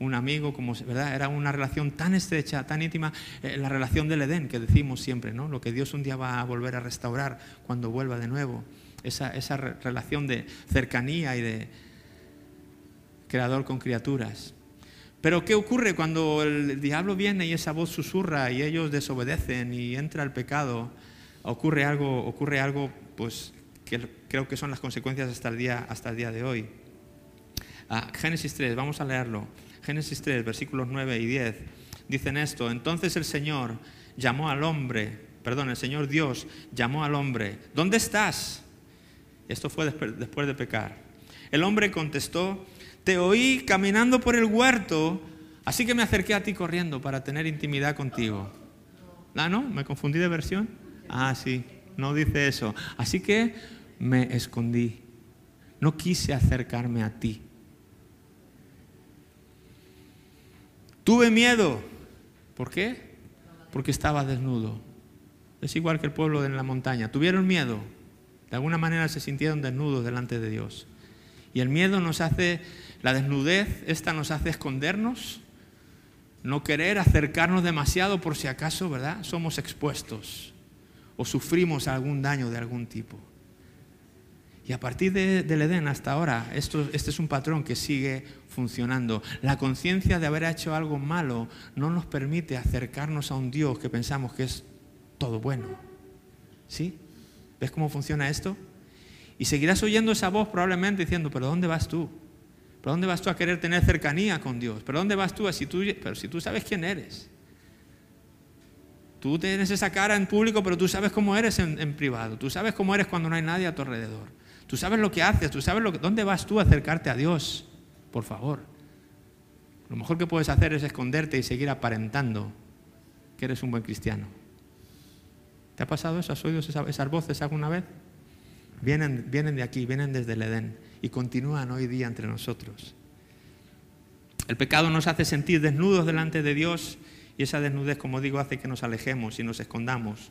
Speaker 1: un amigo, como, ¿verdad? Era una relación tan estrecha, tan íntima, eh, la relación del Edén que decimos siempre, ¿no? Lo que Dios un día va a volver a restaurar cuando vuelva de nuevo. Esa, esa relación de cercanía y de creador con criaturas. Pero ¿qué ocurre cuando el diablo viene y esa voz susurra y ellos desobedecen y entra el pecado? Ocurre algo, ocurre algo pues, que creo que son las consecuencias hasta el día, hasta el día de hoy. Génesis 3, vamos a leerlo. Génesis 3, versículos 9 y 10. Dicen esto, entonces el Señor llamó al hombre, perdón, el Señor Dios llamó al hombre, ¿dónde estás? Esto fue después de pecar. El hombre contestó, te oí caminando por el huerto, así que me acerqué a ti corriendo para tener intimidad contigo. ¿Ah, no? ¿Me confundí de versión? Ah, sí, no dice eso. Así que me escondí. No quise acercarme a ti. Tuve miedo. ¿Por qué? Porque estaba desnudo. Es igual que el pueblo en la montaña. Tuvieron miedo. De alguna manera se sintieron desnudos delante de Dios. Y el miedo nos hace, la desnudez, esta nos hace escondernos, no querer acercarnos demasiado por si acaso, ¿verdad? Somos expuestos o sufrimos algún daño de algún tipo. Y a partir del Edén hasta ahora, esto, este es un patrón que sigue funcionando. La conciencia de haber hecho algo malo no nos permite acercarnos a un Dios que pensamos que es todo bueno. ¿Sí? ¿Ves cómo funciona esto? Y seguirás oyendo esa voz probablemente diciendo, pero ¿dónde vas tú? ¿Pero dónde vas tú a querer tener cercanía con Dios? ¿Pero dónde vas tú? Si tú pero si tú sabes quién eres. Tú tienes esa cara en público, pero tú sabes cómo eres en, en privado. Tú sabes cómo eres cuando no hay nadie a tu alrededor. Tú sabes lo que haces, tú sabes lo que, dónde vas tú a acercarte a Dios, por favor. Lo mejor que puedes hacer es esconderte y seguir aparentando que eres un buen cristiano. ¿Te ha pasado eso? ¿Has oído esas voces alguna vez? Vienen, vienen de aquí, vienen desde el Edén y continúan hoy día entre nosotros. El pecado nos hace sentir desnudos delante de Dios y esa desnudez, como digo, hace que nos alejemos y nos escondamos.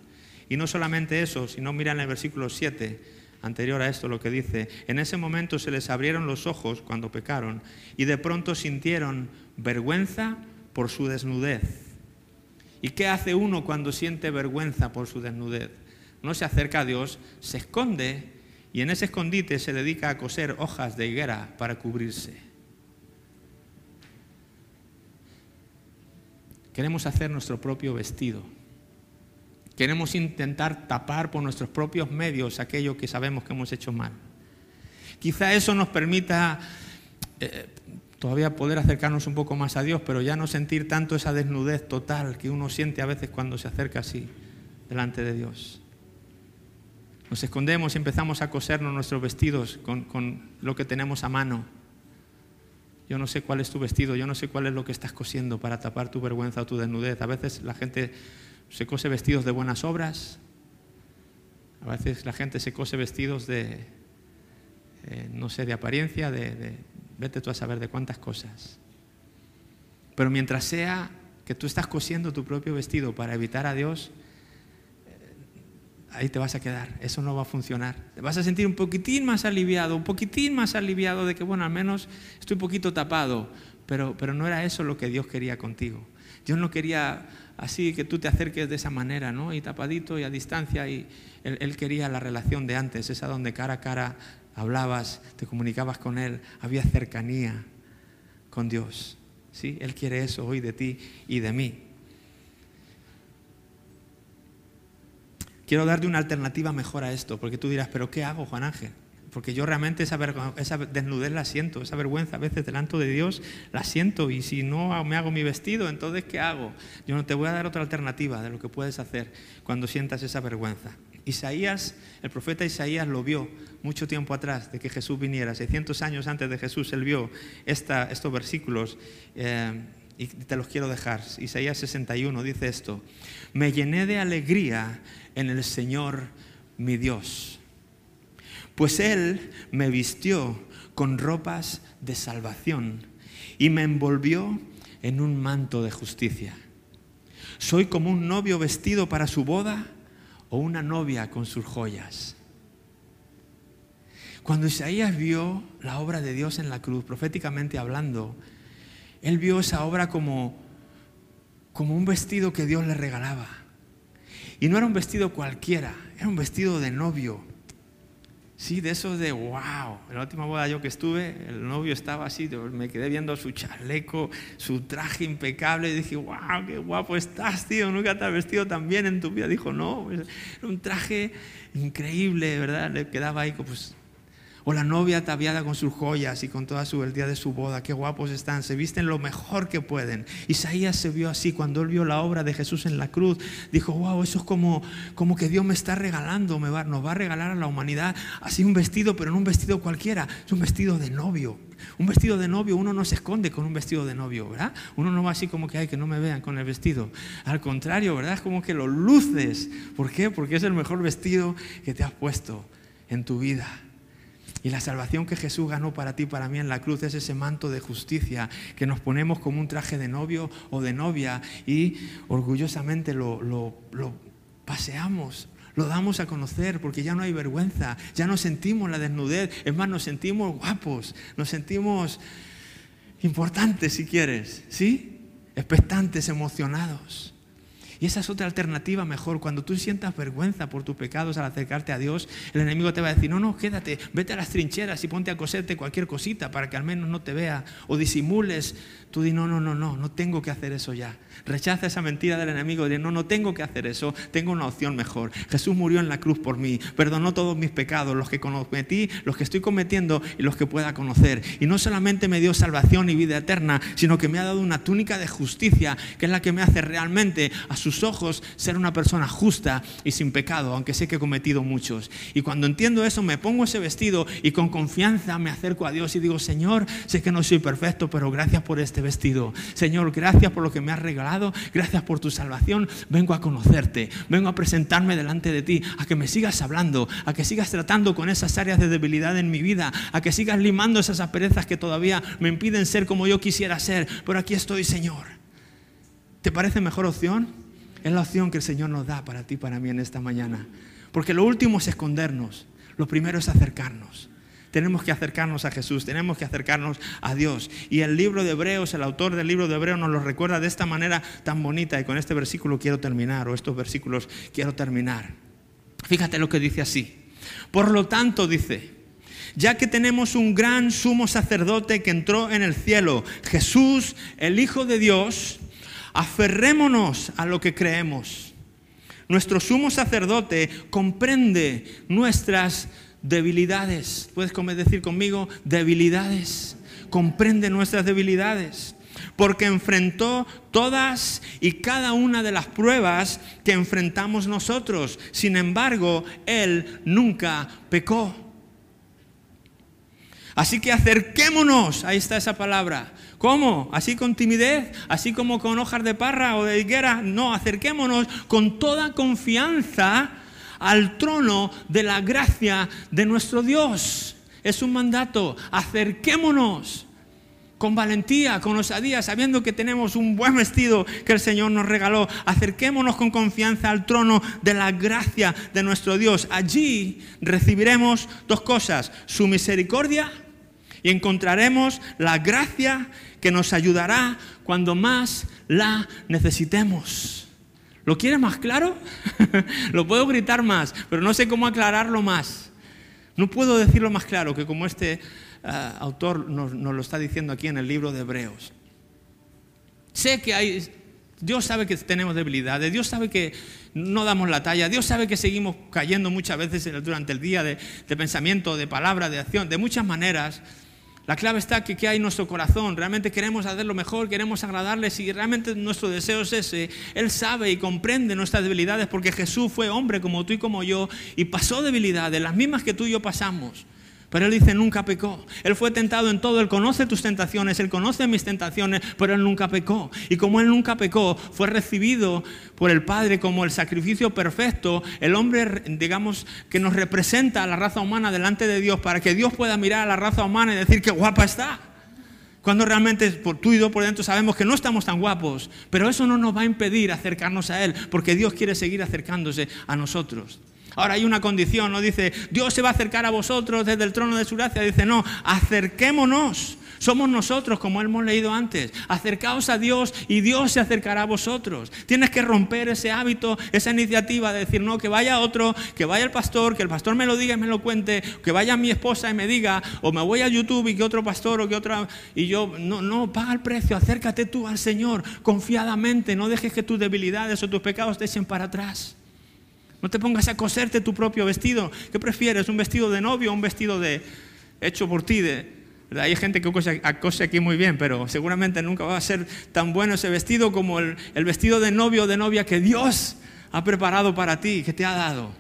Speaker 1: Y no solamente eso, sino mira en el versículo 7, anterior a esto lo que dice, en ese momento se les abrieron los ojos cuando pecaron y de pronto sintieron vergüenza por su desnudez. ¿Y qué hace uno cuando siente vergüenza por su desnudez? No se acerca a Dios, se esconde y en ese escondite se dedica a coser hojas de higuera para cubrirse. Queremos hacer nuestro propio vestido Queremos intentar tapar por nuestros propios medios aquello que sabemos que hemos hecho mal. Quizá eso nos permita eh, todavía poder acercarnos un poco más a Dios, pero ya no sentir tanto esa desnudez total que uno siente a veces cuando se acerca así delante de Dios. Nos escondemos y empezamos a cosernos nuestros vestidos con, con lo que tenemos a mano. Yo no sé cuál es tu vestido, yo no sé cuál es lo que estás cosiendo para tapar tu vergüenza o tu desnudez. A veces la gente se cose vestidos de buenas obras, a veces la gente se cose vestidos de, eh, no sé, de apariencia, de, vete tú a saber de cuántas cosas. Pero mientras sea que tú estás cosiendo tu propio vestido para evitar a Dios, ahí te vas a quedar, eso no va a funcionar. Te vas a sentir un poquitín más aliviado, un poquitín más aliviado de que, bueno, al menos estoy un poquito tapado, pero, pero no era eso lo que Dios quería contigo. Dios no quería así que tú te acerques de esa manera, ¿no? Y tapadito y a distancia, y él, quería la relación de antes, esa donde cara a cara hablabas, te comunicabas con Él, había cercanía con Dios. ¿sí? Él quiere eso hoy de ti y de mí. Quiero darte una alternativa mejor a esto, porque tú dirás, pero ¿qué hago, Juan Ángel? Porque yo realmente esa, desnudez la siento, esa vergüenza a veces delante de Dios la siento y si no me hago mi vestido, entonces ¿qué hago? Yo no te voy a dar otra alternativa de lo que puedes hacer cuando sientas esa vergüenza. Isaías, el profeta Isaías lo vio mucho tiempo atrás de que Jesús viniera, 600 años antes de Jesús, él vio estos versículos eh, y te los quiero dejar. Isaías 61 dice esto, me llené de alegría en el Señor mi Dios, pues Él me vistió con ropas de salvación y me envolvió en un manto de justicia. Soy como un novio vestido para su boda o una novia con sus joyas. Cuando Isaías vio la obra de Dios en la cruz, proféticamente hablando, él vio esa obra como, como un vestido que Dios le regalaba. Y no era un vestido cualquiera, era un vestido de novio. Sí, de esos de wow. En la última boda yo que estuve, el novio estaba así, me quedé viendo su chaleco, su traje impecable y dije, wow, qué guapo estás, tío, nunca te has vestido tan bien en tu vida. Dijo, no, era un traje increíble, ¿verdad? Le quedaba ahí pues o la novia ataviada con sus joyas y con toda su el de su boda, qué guapos están, se visten lo mejor que pueden. Isaías se vio así cuando él vio la obra de Jesús en la cruz. Dijo, wow, eso es como, como que Dios me está regalando, va, nos va a regalar a la humanidad así un vestido, pero no un vestido cualquiera, es un vestido de novio. Un vestido de novio, uno no se esconde con un vestido de novio, ¿verdad? Uno no va así como que hay que no me vean con el vestido. Al contrario, ¿verdad? Es como que lo luces. ¿Por qué? Porque es el mejor vestido que te has puesto en tu vida. Y la salvación que Jesús ganó para ti, para mí en la cruz, es ese manto de justicia que nos ponemos como un traje de novio o de novia y orgullosamente lo, lo paseamos, lo damos a conocer porque ya no hay vergüenza, ya no sentimos la desnudez, es más, nos sentimos guapos, nos sentimos importantes si quieres, ¿sí? Expectantes, emocionados. Y esa es otra alternativa mejor. Cuando tú sientas vergüenza por tus pecados al acercarte a Dios, el enemigo te va a decir, no, no, quédate, vete a las trincheras y ponte a coserte cualquier cosita para que al menos no te vea o disimules. Tú di, no, no, no, no, no tengo que hacer eso ya. Rechaza esa mentira del enemigo de, no, no tengo que hacer eso, tengo una opción mejor. Jesús murió en la cruz por mí, perdonó todos mis pecados, los que cometí, los que estoy cometiendo y los que pueda conocer. Y no solamente me dio salvación y vida eterna, sino que me ha dado una túnica de justicia, que es la que me hace realmente a su sus ojos ser una persona justa y sin pecado, aunque sé que he cometido muchos. Y cuando entiendo eso, me pongo ese vestido y con confianza me acerco a Dios y digo, Señor, sé que no soy perfecto, pero gracias por este vestido. Señor, gracias por lo que me has regalado, gracias por tu salvación. Vengo a conocerte, vengo a presentarme delante de ti, a que me sigas hablando, a que sigas tratando con esas áreas de debilidad en mi vida, a que sigas limando esas asperezas que todavía me impiden ser como yo quisiera ser. Pero aquí estoy, Señor. ¿Te parece mejor opción? Es la opción que el Señor nos da para ti para mí en esta mañana. Porque lo último es escondernos, lo primero es acercarnos. Tenemos que acercarnos a Jesús, tenemos que acercarnos a Dios. Y el libro de Hebreos, el autor del libro de Hebreos nos lo recuerda de esta manera tan bonita. Y con este versículo quiero terminar, o estos versículos quiero terminar. Fíjate lo que dice así. Por lo tanto, dice, ya que tenemos un gran sumo sacerdote que entró en el cielo, Jesús, el Hijo de Dios, Aferrémonos a lo que creemos. Nuestro sumo sacerdote comprende nuestras debilidades. ¿Puedes decir conmigo? Debilidades. Comprende nuestras debilidades. Porque enfrentó todas y cada una de las pruebas que enfrentamos nosotros. Sin embargo, Él nunca pecó. Así que acerquémonos, ahí está esa palabra, ¿Cómo? ¿Así con timidez? ¿Así como con hojas de parra o de higuera? No, acerquémonos con toda confianza al trono de la gracia de nuestro Dios. Es un mandato, acerquémonos. con valentía, con osadía, sabiendo que tenemos un buen vestido que el Señor nos regaló. Acerquémonos con confianza al trono de la gracia de nuestro Dios. Allí recibiremos dos cosas, su misericordia y encontraremos la gracia que nos ayudará cuando más la necesitemos. ¿Lo quiere más claro? lo puedo gritar más, pero no sé cómo aclararlo más. No puedo decirlo más claro que como este eh, autor nos, lo está diciendo aquí en el libro de Hebreos. Sé que hay, Dios sabe que tenemos debilidades, Dios sabe que no damos la talla, Dios sabe que seguimos cayendo muchas veces durante el día de, pensamiento, de palabra, de acción, de muchas maneras. La clave está que, que hay en nuestro corazón. Realmente queremos hacer lo mejor, queremos agradarle. Si realmente nuestro deseo es ese, Él sabe y comprende nuestras debilidades porque Jesús fue hombre como tú y como yo y pasó debilidades, las mismas que tú y yo pasamos. Pero Él dice, nunca pecó. Él fue tentado en todo, Él conoce tus tentaciones, Él conoce mis tentaciones, pero Él nunca pecó. Y como Él nunca pecó, fue recibido por el Padre como el sacrificio perfecto, el hombre, digamos, que nos representa a la raza humana delante de Dios, para que Dios pueda mirar a la raza humana y decir, qué guapa está. Cuando realmente por tú y yo por dentro sabemos que no estamos tan guapos, pero eso no nos va a impedir acercarnos a Él, porque Dios quiere seguir acercándose a nosotros. Ahora hay una condición, no dice, Dios se va a acercar a vosotros desde el trono de su gracia. Dice, no, acerquémonos. Somos nosotros, como hemos leído antes. Acercaos a Dios y Dios se acercará a vosotros. Tienes que romper ese hábito, esa iniciativa de decir, no, que vaya otro, que vaya el pastor, que el pastor me lo diga y me lo cuente, que vaya mi esposa y me diga, o me voy a YouTube y que otro pastor o que otra... Y yo, no, no, paga el precio, acércate tú al Señor confiadamente, no dejes que tus debilidades o tus pecados te echen para atrás. No te pongas a coserte tu propio vestido. ¿Qué prefieres? ¿Un vestido de novio o un vestido de hecho por ti? hay gente que cose, aquí muy bien, pero seguramente nunca va a ser tan bueno ese vestido como el, el vestido de novio o de novia que Dios ha preparado para ti, que te ha dado.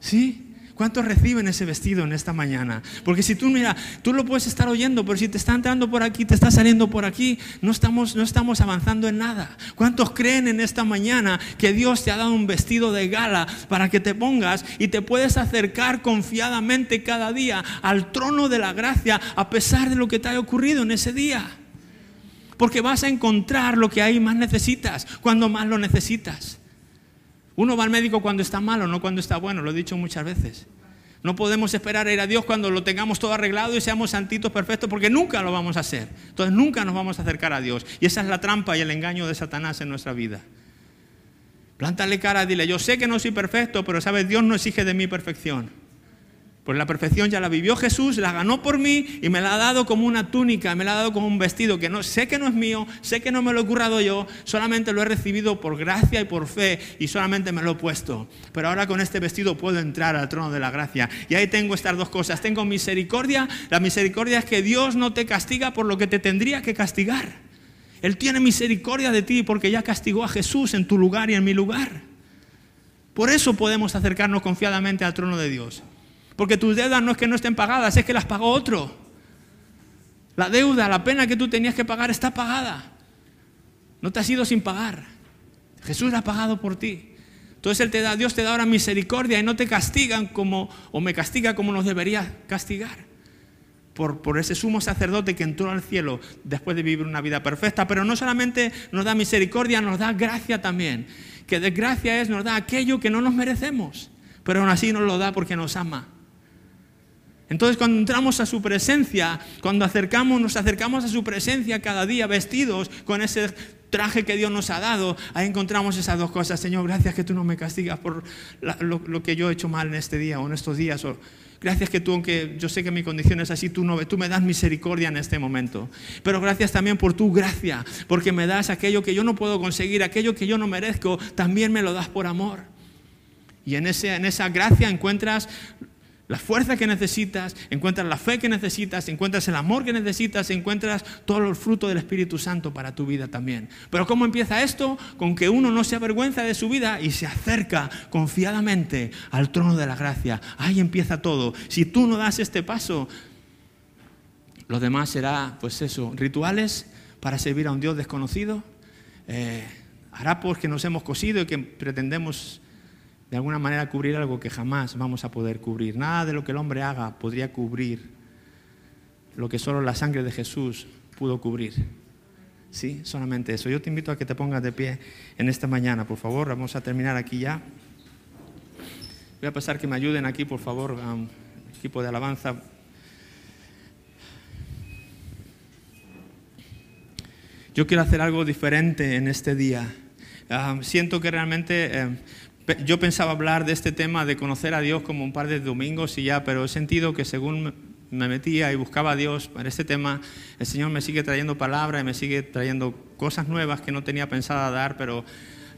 Speaker 1: ¿Sí? ¿Cuántos reciben ese vestido en esta mañana? Porque si tú, mira, tú lo puedes estar oyendo, pero si te está entrando por aquí, te está saliendo por aquí, no estamos, no estamos avanzando en nada. ¿Cuántos creen en esta mañana que Dios te ha dado un vestido de gala para que te pongas y te puedes acercar confiadamente cada día al trono de la gracia a pesar de lo que te haya ocurrido en ese día? Porque vas a encontrar lo que ahí más necesitas, cuando más lo necesitas. Uno va al médico cuando está malo, no cuando está bueno, lo he dicho muchas veces. No podemos esperar a ir a Dios cuando lo tengamos todo arreglado y seamos santitos perfectos, porque nunca lo vamos a hacer. Entonces nunca nos vamos a acercar a Dios. Y esa es la trampa y el engaño de Satanás en nuestra vida. Plántale cara, dile, yo sé que no soy perfecto, pero sabes, Dios no exige de mí perfección. Pues la perfección ya la vivió Jesús, la ganó por mí y me la ha dado como una túnica, me la ha dado como un vestido que no sé que no es mío, sé que no me lo he currado yo, solamente lo he recibido por gracia y por fe y solamente me lo he puesto. Pero ahora con este vestido puedo entrar al trono de la gracia. Y ahí tengo estas dos cosas. Tengo misericordia. La misericordia es que Dios no te castiga por lo que te tendría que castigar. Él tiene misericordia de ti porque ya castigó a Jesús en tu lugar y en mi lugar. Por eso podemos acercarnos confiadamente al trono de Dios. Porque tus deudas no es que no estén pagadas, es que las pagó otro. La deuda, la pena que tú tenías que pagar está pagada. No te has ido sin pagar. Jesús la ha pagado por ti. Entonces Él te da, Dios te da ahora misericordia y no te castigan como, o me castiga como nos debería castigar. Por, por, ese sumo sacerdote que entró al cielo después de vivir una vida perfecta. Pero no solamente nos da misericordia, nos da gracia también. Que desgracia es, nos da aquello que no nos merecemos. Pero aún así nos lo da porque nos ama. Entonces cuando entramos a su presencia, cuando acercamos, nos acercamos a su presencia cada día vestidos con ese traje que Dios nos ha dado, ahí encontramos esas dos cosas. Señor, gracias que tú no me castigas por lo, que yo he hecho mal en este día o en estos días. O, gracias que tú, aunque yo sé que mi condición es así, tú, no, tú me das misericordia en este momento. Pero gracias también por tu gracia, porque me das aquello que yo no puedo conseguir, aquello que yo no merezco, también me lo das por amor. Y en, ese, en esa gracia encuentras la fuerza que necesitas, encuentras la fe que necesitas, encuentras el amor que necesitas, encuentras todo el fruto del Espíritu Santo para tu vida también. Pero ¿cómo empieza esto? Con que uno no se avergüenza de su vida y se acerca confiadamente al trono de la gracia. Ahí empieza todo. Si tú no das este paso, lo demás será, pues eso, rituales para servir a un Dios desconocido, eh, harapos que nos hemos cosido y que pretendemos de alguna manera cubrir algo que jamás vamos a poder cubrir. Nada de lo que el hombre haga podría cubrir lo que solo la sangre de Jesús pudo cubrir. Sí, solamente eso. Yo te invito a que te pongas de pie en esta mañana, por favor. Vamos a terminar aquí ya. Voy a pasar que me ayuden aquí, por favor, equipo de alabanza. Yo quiero hacer algo diferente en este día. Ah, siento que realmente eh, yo pensaba hablar de este tema de conocer a Dios como un par de domingos y ya, pero he sentido que según me metía y buscaba a Dios para este tema, el Señor me sigue trayendo palabras y me sigue trayendo cosas nuevas que no tenía pensada dar, pero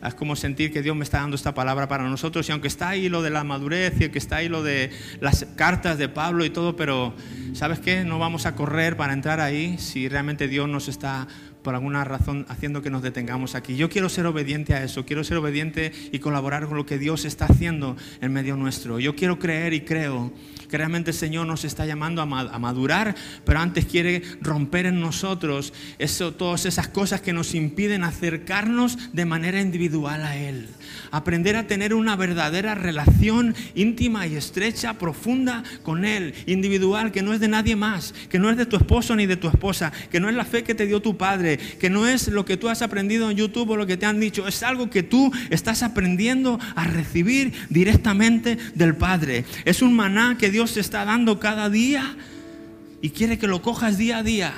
Speaker 1: es como sentir que Dios me está dando esta palabra para nosotros. Y aunque está ahí lo de la madurez y que está ahí lo de las cartas de Pablo y todo, pero ¿sabes qué? No vamos a correr para entrar ahí si realmente Dios nos está por alguna razón haciendo que nos detengamos aquí. Yo quiero ser obediente a eso, quiero ser obediente y colaborar con lo que Dios está haciendo en medio nuestro. Yo quiero creer y creo que realmente el Señor nos está llamando a madurar, pero antes quiere romper en nosotros eso, todas esas cosas que nos impiden acercarnos de manera individual a Él. Aprender a tener una verdadera relación íntima y estrecha, profunda con Él, individual, que no es de nadie más, que no es de tu esposo ni de tu esposa, que no es la fe que te dio tu padre, que no es lo que tú has aprendido en YouTube o lo que te han dicho, es algo que tú estás aprendiendo a recibir directamente del Padre. Es un maná que Dios Dios te está dando cada día y quiere que lo cojas día a día.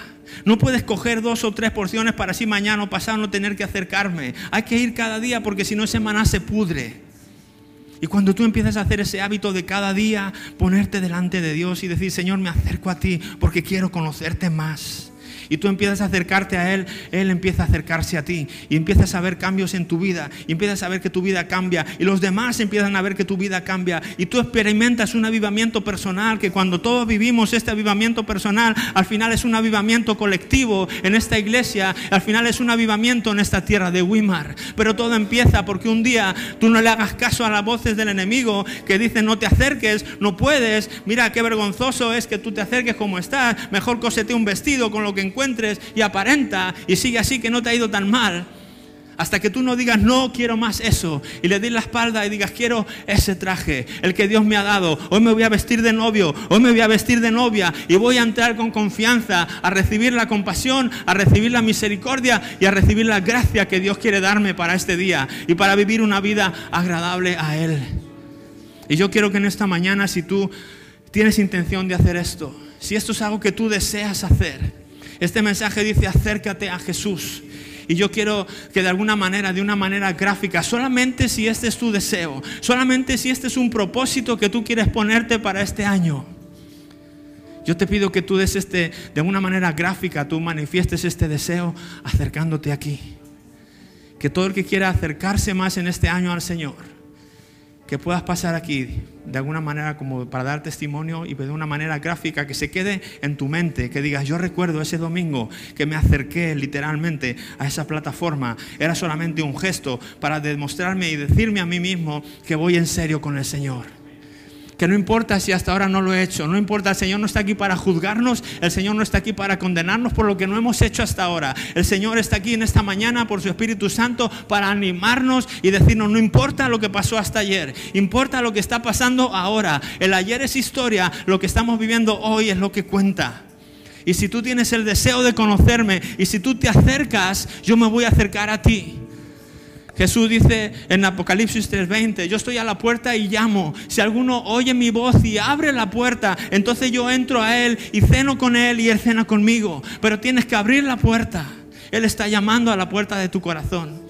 Speaker 1: No puedes coger dos o tres porciones para así mañana o pasado no tener que acercarme. Hay que ir cada día porque si no ese maná se pudre. Y cuando tú empiezas a hacer ese hábito de cada día ponerte delante de Dios y decir, Señor, me acerco a ti porque quiero conocerte más y tú empiezas a acercarte a Él, Él empieza a acercarse a ti y empiezas a ver cambios en tu vida y empiezas a ver que tu vida cambia y los demás empiezan a ver que tu vida cambia y tú experimentas un avivamiento personal que cuando todos vivimos este avivamiento personal, al final es un avivamiento colectivo en esta iglesia, al final es un avivamiento en esta tierra de Wimar. Pero todo empieza porque un día tú no le hagas caso a las voces del enemigo que dicen no te acerques, no puedes, mira qué vergonzoso es que tú te acerques como estás, mejor cosete un vestido con lo que encuentres y aparenta y sigue así que no te ha ido tan mal. Hasta que tú no digas, no quiero más eso. Y le des la espalda y digas, quiero ese traje, el que Dios me ha dado. Hoy me voy a vestir de novio, hoy me voy a vestir de novia. Y voy a entrar con confianza a recibir la compasión, a recibir la misericordia y a recibir la gracia que Dios quiere darme para este día. Y para vivir una vida agradable a Él. Y yo quiero que en esta mañana, si tú tienes intención de hacer esto, si esto es algo que tú deseas hacer, este mensaje dice acércate a Jesús. Y yo quiero que de alguna manera, de una manera gráfica, solamente si este es tu deseo, solamente si este es un propósito que tú quieres ponerte para este año, yo te pido que tú des este, de una manera gráfica, tú manifiestes este deseo acercándote aquí. Que todo el que quiera acercarse más en este año al Señor, que puedas pasar aquí de alguna manera como para dar testimonio y de una manera gráfica que se quede en tu mente, que digas, yo recuerdo ese domingo que me acerqué literalmente a esa plataforma, era solamente un gesto para demostrarme y decirme a mí mismo que voy en serio con el Señor que no importa si hasta ahora no lo he hecho, no importa, el Señor no está aquí para juzgarnos, el Señor no está aquí para condenarnos por lo que no hemos hecho hasta ahora. El Señor está aquí en esta mañana por su Espíritu Santo para animarnos y decirnos, no importa lo que pasó hasta ayer, importa lo que está pasando ahora. El ayer es historia, lo que estamos viviendo hoy es lo que cuenta. Y si tú tienes el deseo de conocerme y si tú te acercas, yo me voy a acercar a ti. Jesús dice en Apocalipsis 3:20, yo estoy a la puerta y llamo. Si alguno oye mi voz y abre la puerta, entonces yo entro a Él y ceno con Él y Él cena conmigo. Pero tienes que abrir la puerta. Él está llamando a la puerta de tu corazón.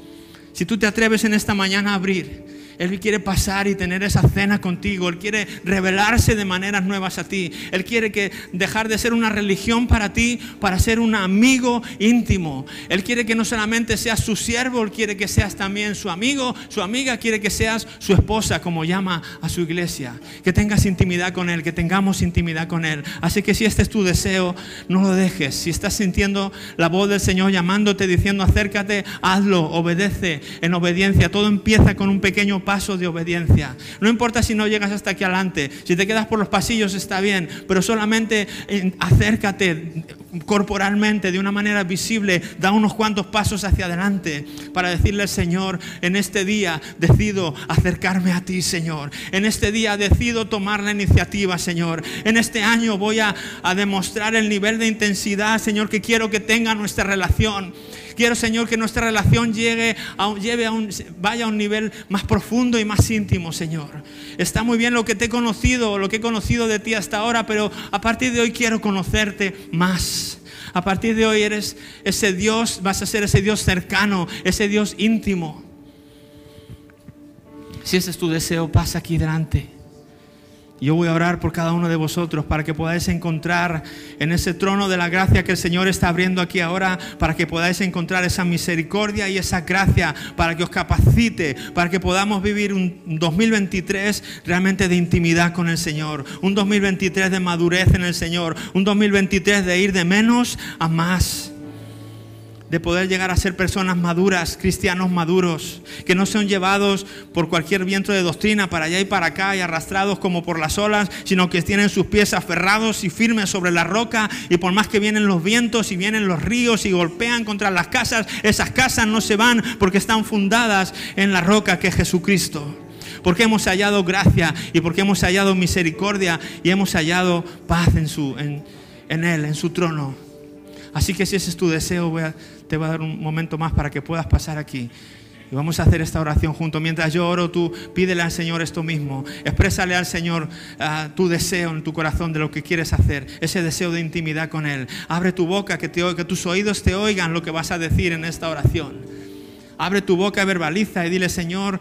Speaker 1: Si tú te atreves en esta mañana a abrir, él quiere pasar y tener esa cena contigo. Él quiere revelarse de maneras nuevas a ti. Él quiere que dejar de ser una religión para ti, para ser un amigo íntimo. Él quiere que no solamente seas su siervo, Él quiere que seas también su amigo, su amiga, quiere que seas su esposa, como llama a su iglesia. Que tengas intimidad con Él, que tengamos intimidad con Él. Así que si este es tu deseo, no lo dejes. Si estás sintiendo la voz del Señor llamándote, diciendo acércate, hazlo, obedece en obediencia. Todo empieza con un pequeño paso paso de obediencia. No importa si no llegas hasta aquí adelante, si te quedas por los pasillos está bien, pero solamente eh, acércate corporalmente, de una manera visible, da unos cuantos pasos hacia adelante para decirle al Señor, en este día decido acercarme a ti, Señor. En este día decido tomar la iniciativa, Señor. En este año voy a, a demostrar el nivel de intensidad, Señor, que quiero que tenga nuestra relación. Quiero, Señor, que nuestra relación llegue a, lleve a un, vaya a un nivel más profundo y más íntimo, Señor. Está muy bien lo que te he conocido, lo que he conocido de ti hasta ahora, pero a partir de hoy quiero conocerte más. A partir de hoy eres ese Dios, vas a ser ese Dios cercano, ese Dios íntimo. Si ese es tu deseo, pasa aquí delante. Yo voy a orar por cada uno de vosotros para que podáis encontrar en ese trono de la gracia que el Señor está abriendo aquí ahora, para que podáis encontrar esa misericordia y esa gracia, para que os capacite, para que podamos vivir un 2023 realmente de intimidad con el Señor, un 2023 de madurez en el Señor, un 2023 de ir de menos a más de poder llegar a ser personas maduras, cristianos maduros, que no sean llevados por cualquier viento de doctrina para allá y para acá y arrastrados como por las olas, sino que tienen sus pies aferrados y firmes sobre la roca y por más que vienen los vientos y vienen los ríos y golpean contra las casas, esas casas no se van porque están fundadas en la roca que es Jesucristo. Porque hemos hallado gracia y porque hemos hallado misericordia y hemos hallado paz en, su, en, en Él, en su trono. Así que si ese es tu deseo, voy a te voy a dar un momento más para que puedas pasar aquí. Y vamos a hacer esta oración juntos. Mientras yo oro, tú pídele al Señor esto mismo. Exprésale al Señor ah, tu deseo en tu corazón de lo que quieres hacer. Ese deseo de intimidad con Él. Abre tu boca, que, te, que tus oídos te oigan lo que vas a decir en esta oración. Abre tu boca, verbaliza y dile, Señor,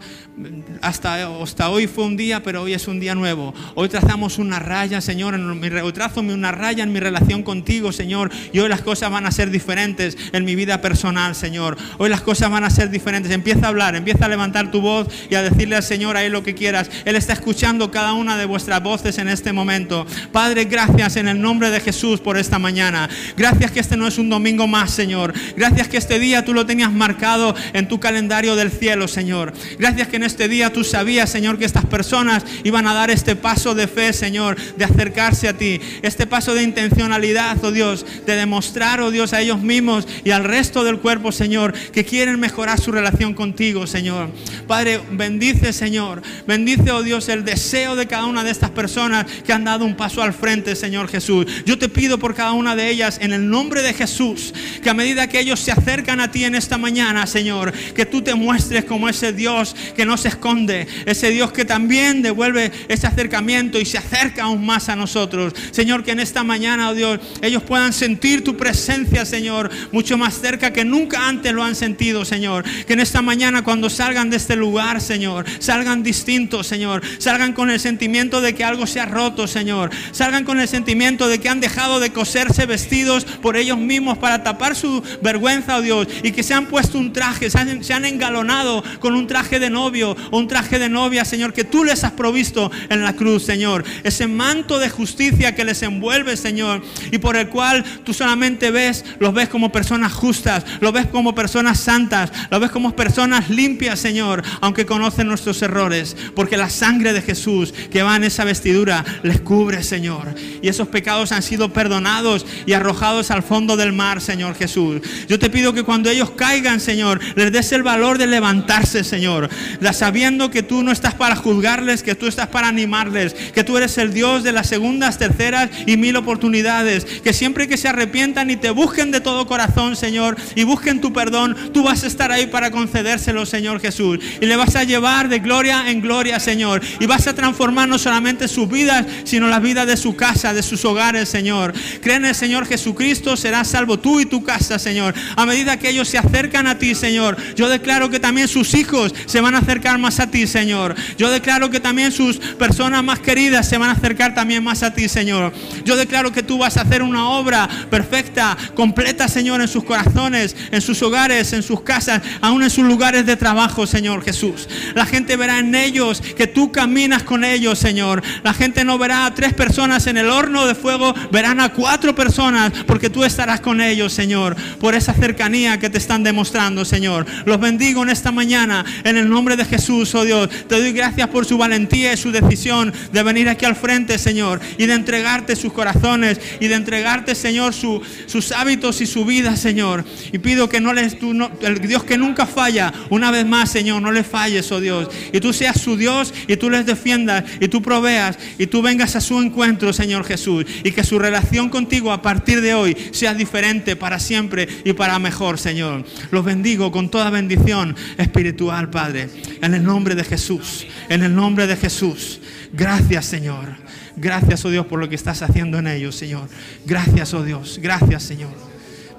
Speaker 1: hasta, hasta hoy fue un día, pero hoy es un día nuevo. Hoy trazamos una raya, Señor, en mi, hoy trazo una raya en mi relación contigo, Señor. Y hoy las cosas van a ser diferentes en mi vida personal, Señor. Hoy las cosas van a ser diferentes. Empieza a hablar, empieza a levantar tu voz y a decirle al Señor ahí lo que quieras. Él está escuchando cada una de vuestras voces en este momento. Padre, gracias en el nombre de Jesús por esta mañana. Gracias que este no es un domingo más, Señor. Gracias que este día tú lo tenías marcado en tu calendario del cielo, Señor. Gracias que en este día tú sabías, Señor, que estas personas iban a dar este paso de fe, Señor, de acercarse a ti. Este paso de intencionalidad, oh Dios, de demostrar, oh Dios, a ellos mismos y al resto del cuerpo, Señor, que quieren mejorar su relación contigo, Señor. Padre, bendice, Señor. Bendice, oh Dios, el deseo de cada una de estas personas que han dado un paso al frente, Señor Jesús. Yo te pido por cada una de ellas, en el nombre de Jesús, que a medida que ellos se acercan a ti en esta mañana, Señor, que tú te muestres como ese Dios que no se esconde, ese Dios que también devuelve ese acercamiento y se acerca aún más a nosotros. Señor, que en esta mañana, oh Dios, ellos puedan sentir tu presencia, Señor, mucho más cerca que nunca antes lo han sentido, Señor. Que en esta mañana cuando salgan de este lugar, Señor, salgan distintos, Señor. Salgan con el sentimiento de que algo se ha roto, Señor. Salgan con el sentimiento de que han dejado de coserse vestidos por ellos mismos para tapar su vergüenza, oh Dios, y que se han puesto un traje, se han, se han engalonado con un traje de novio o un traje de novia, Señor, que tú les has provisto en la cruz, Señor. Ese manto de justicia que les envuelve, Señor, y por el cual tú solamente ves, los ves como personas justas, los ves como personas santas, los ves como personas limpias, Señor, aunque conocen nuestros errores, porque la sangre de Jesús que va en esa vestidura les cubre, Señor. Y esos pecados han sido perdonados y arrojados al fondo del mar, Señor Jesús. Yo te pido que cuando ellos caigan, Señor, les des el valor de levantarse, Señor. sabiendo que tú no estás para juzgarles, que tú estás para animarles, que tú eres el Dios de las segundas, terceras y mil oportunidades. Que siempre que se arrepientan y te busquen de todo corazón, Señor, y busquen tu perdón, tú vas a estar ahí para concedérselo, Señor Jesús. Y le vas a llevar de gloria en gloria, Señor. Y vas a transformar no solamente sus vidas, sino la vida de su casa, de sus hogares, Señor. Creen en el Señor Jesucristo, serás salvo tú y tu casa, Señor. A medida que ellos se acercan a ti, Señor, yo declaro que también sus hijos se van a acercar más a ti, Señor. Yo declaro que también sus personas más queridas se van a acercar también más a ti, Señor. Yo declaro que tú vas a hacer una obra perfecta, completa, Señor, en sus corazones, en sus hogares, en sus casas, aún en sus lugares de trabajo, Señor Jesús. La gente verá en ellos que tú caminas con ellos, Señor. La gente no verá a tres personas en el horno de fuego, verán a cuatro personas porque tú estarás con ellos, Señor, por esa cercanía que te están demostrando, Señor. Los bendigo en esta mañana en el nombre de Jesús, oh Dios. Te doy gracias por su valentía y su decisión de venir aquí al frente, Señor, y de entregarte sus corazones y de entregarte, Señor, sus hábitos y su vida, Señor. Y pido que no les, tú, no, el Dios que nunca falla, una vez más, Señor, no le falles, oh Dios. Y tú seas su Dios y tú les defiendas y tú proveas y tú vengas a su encuentro, Señor Jesús. Y que su relación contigo a partir de hoy sea diferente para siempre y para mejor, Señor. Los bendigo con toda bendición espiritual, Padre. En el nombre de Jesús. En el nombre de Jesús. Gracias, Señor. Gracias, oh Dios, por lo que estás haciendo en ellos, Señor. Gracias, oh Dios. Gracias, Señor.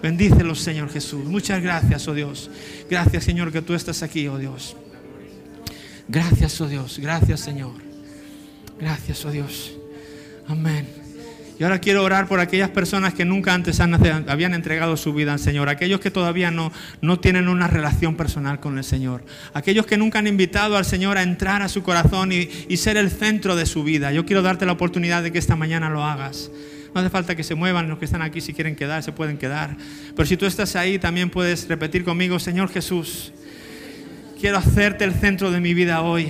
Speaker 1: Bendícelos, Señor Jesús. Muchas gracias, oh Dios. Gracias, Señor, que tú estás aquí, oh Dios. Gracias, oh Dios. Gracias, Señor. Gracias, oh Dios. Amén. Y ahora quiero orar por aquellas personas que nunca antes habían entregado su vida al Señor, aquellos que todavía no, no tienen una relación personal con el Señor, aquellos que nunca han invitado al Señor a entrar a su corazón y, y ser el centro de su vida. Yo quiero darte la oportunidad de que esta mañana lo hagas. No hace falta que se muevan los que están aquí, si quieren quedar, se pueden quedar. Pero si tú estás ahí, también puedes repetir conmigo, Señor Jesús, quiero hacerte el centro de mi vida hoy.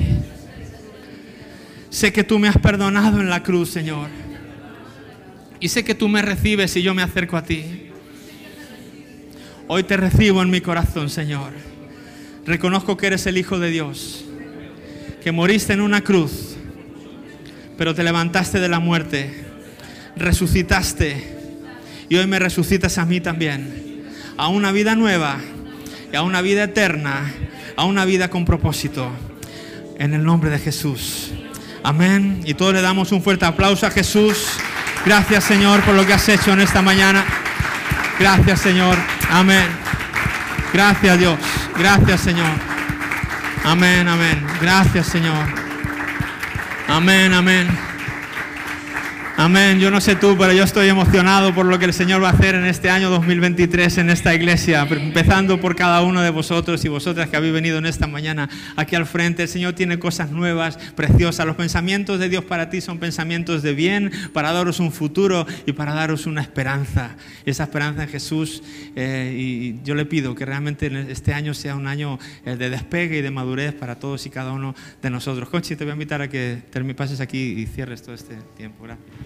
Speaker 1: Sé que tú me has perdonado en la cruz, Señor. Y sé que tú me recibes y yo me acerco a ti. Hoy te recibo en mi corazón, Señor. Reconozco que eres el Hijo de Dios, que moriste en una cruz, pero te levantaste de la muerte resucitaste y hoy me resucitas a mí también, a una vida nueva y a una vida eterna, a una vida con propósito, en el nombre de Jesús. Amén. Y todos le damos un fuerte aplauso a Jesús. Gracias Señor por lo que has hecho en esta mañana. Gracias Señor. Amén. Gracias Dios. Gracias Señor. Amén, amén. Gracias Señor. Amén, amén. Amén. Yo no sé tú, pero yo estoy emocionado por lo que el Señor va a hacer en este año 2023 en esta iglesia, empezando por cada uno de vosotros y vosotras que habéis venido en esta mañana aquí al frente. El Señor tiene cosas nuevas, preciosas. Los pensamientos de Dios para ti son pensamientos de bien, para daros un futuro y para daros una esperanza. Esa esperanza en Jesús. Eh, y yo le pido que realmente este año sea un año eh, de despegue y de madurez para todos y cada uno de nosotros. Conchi, te voy a invitar a que pases aquí y cierres todo este tiempo. Gracias.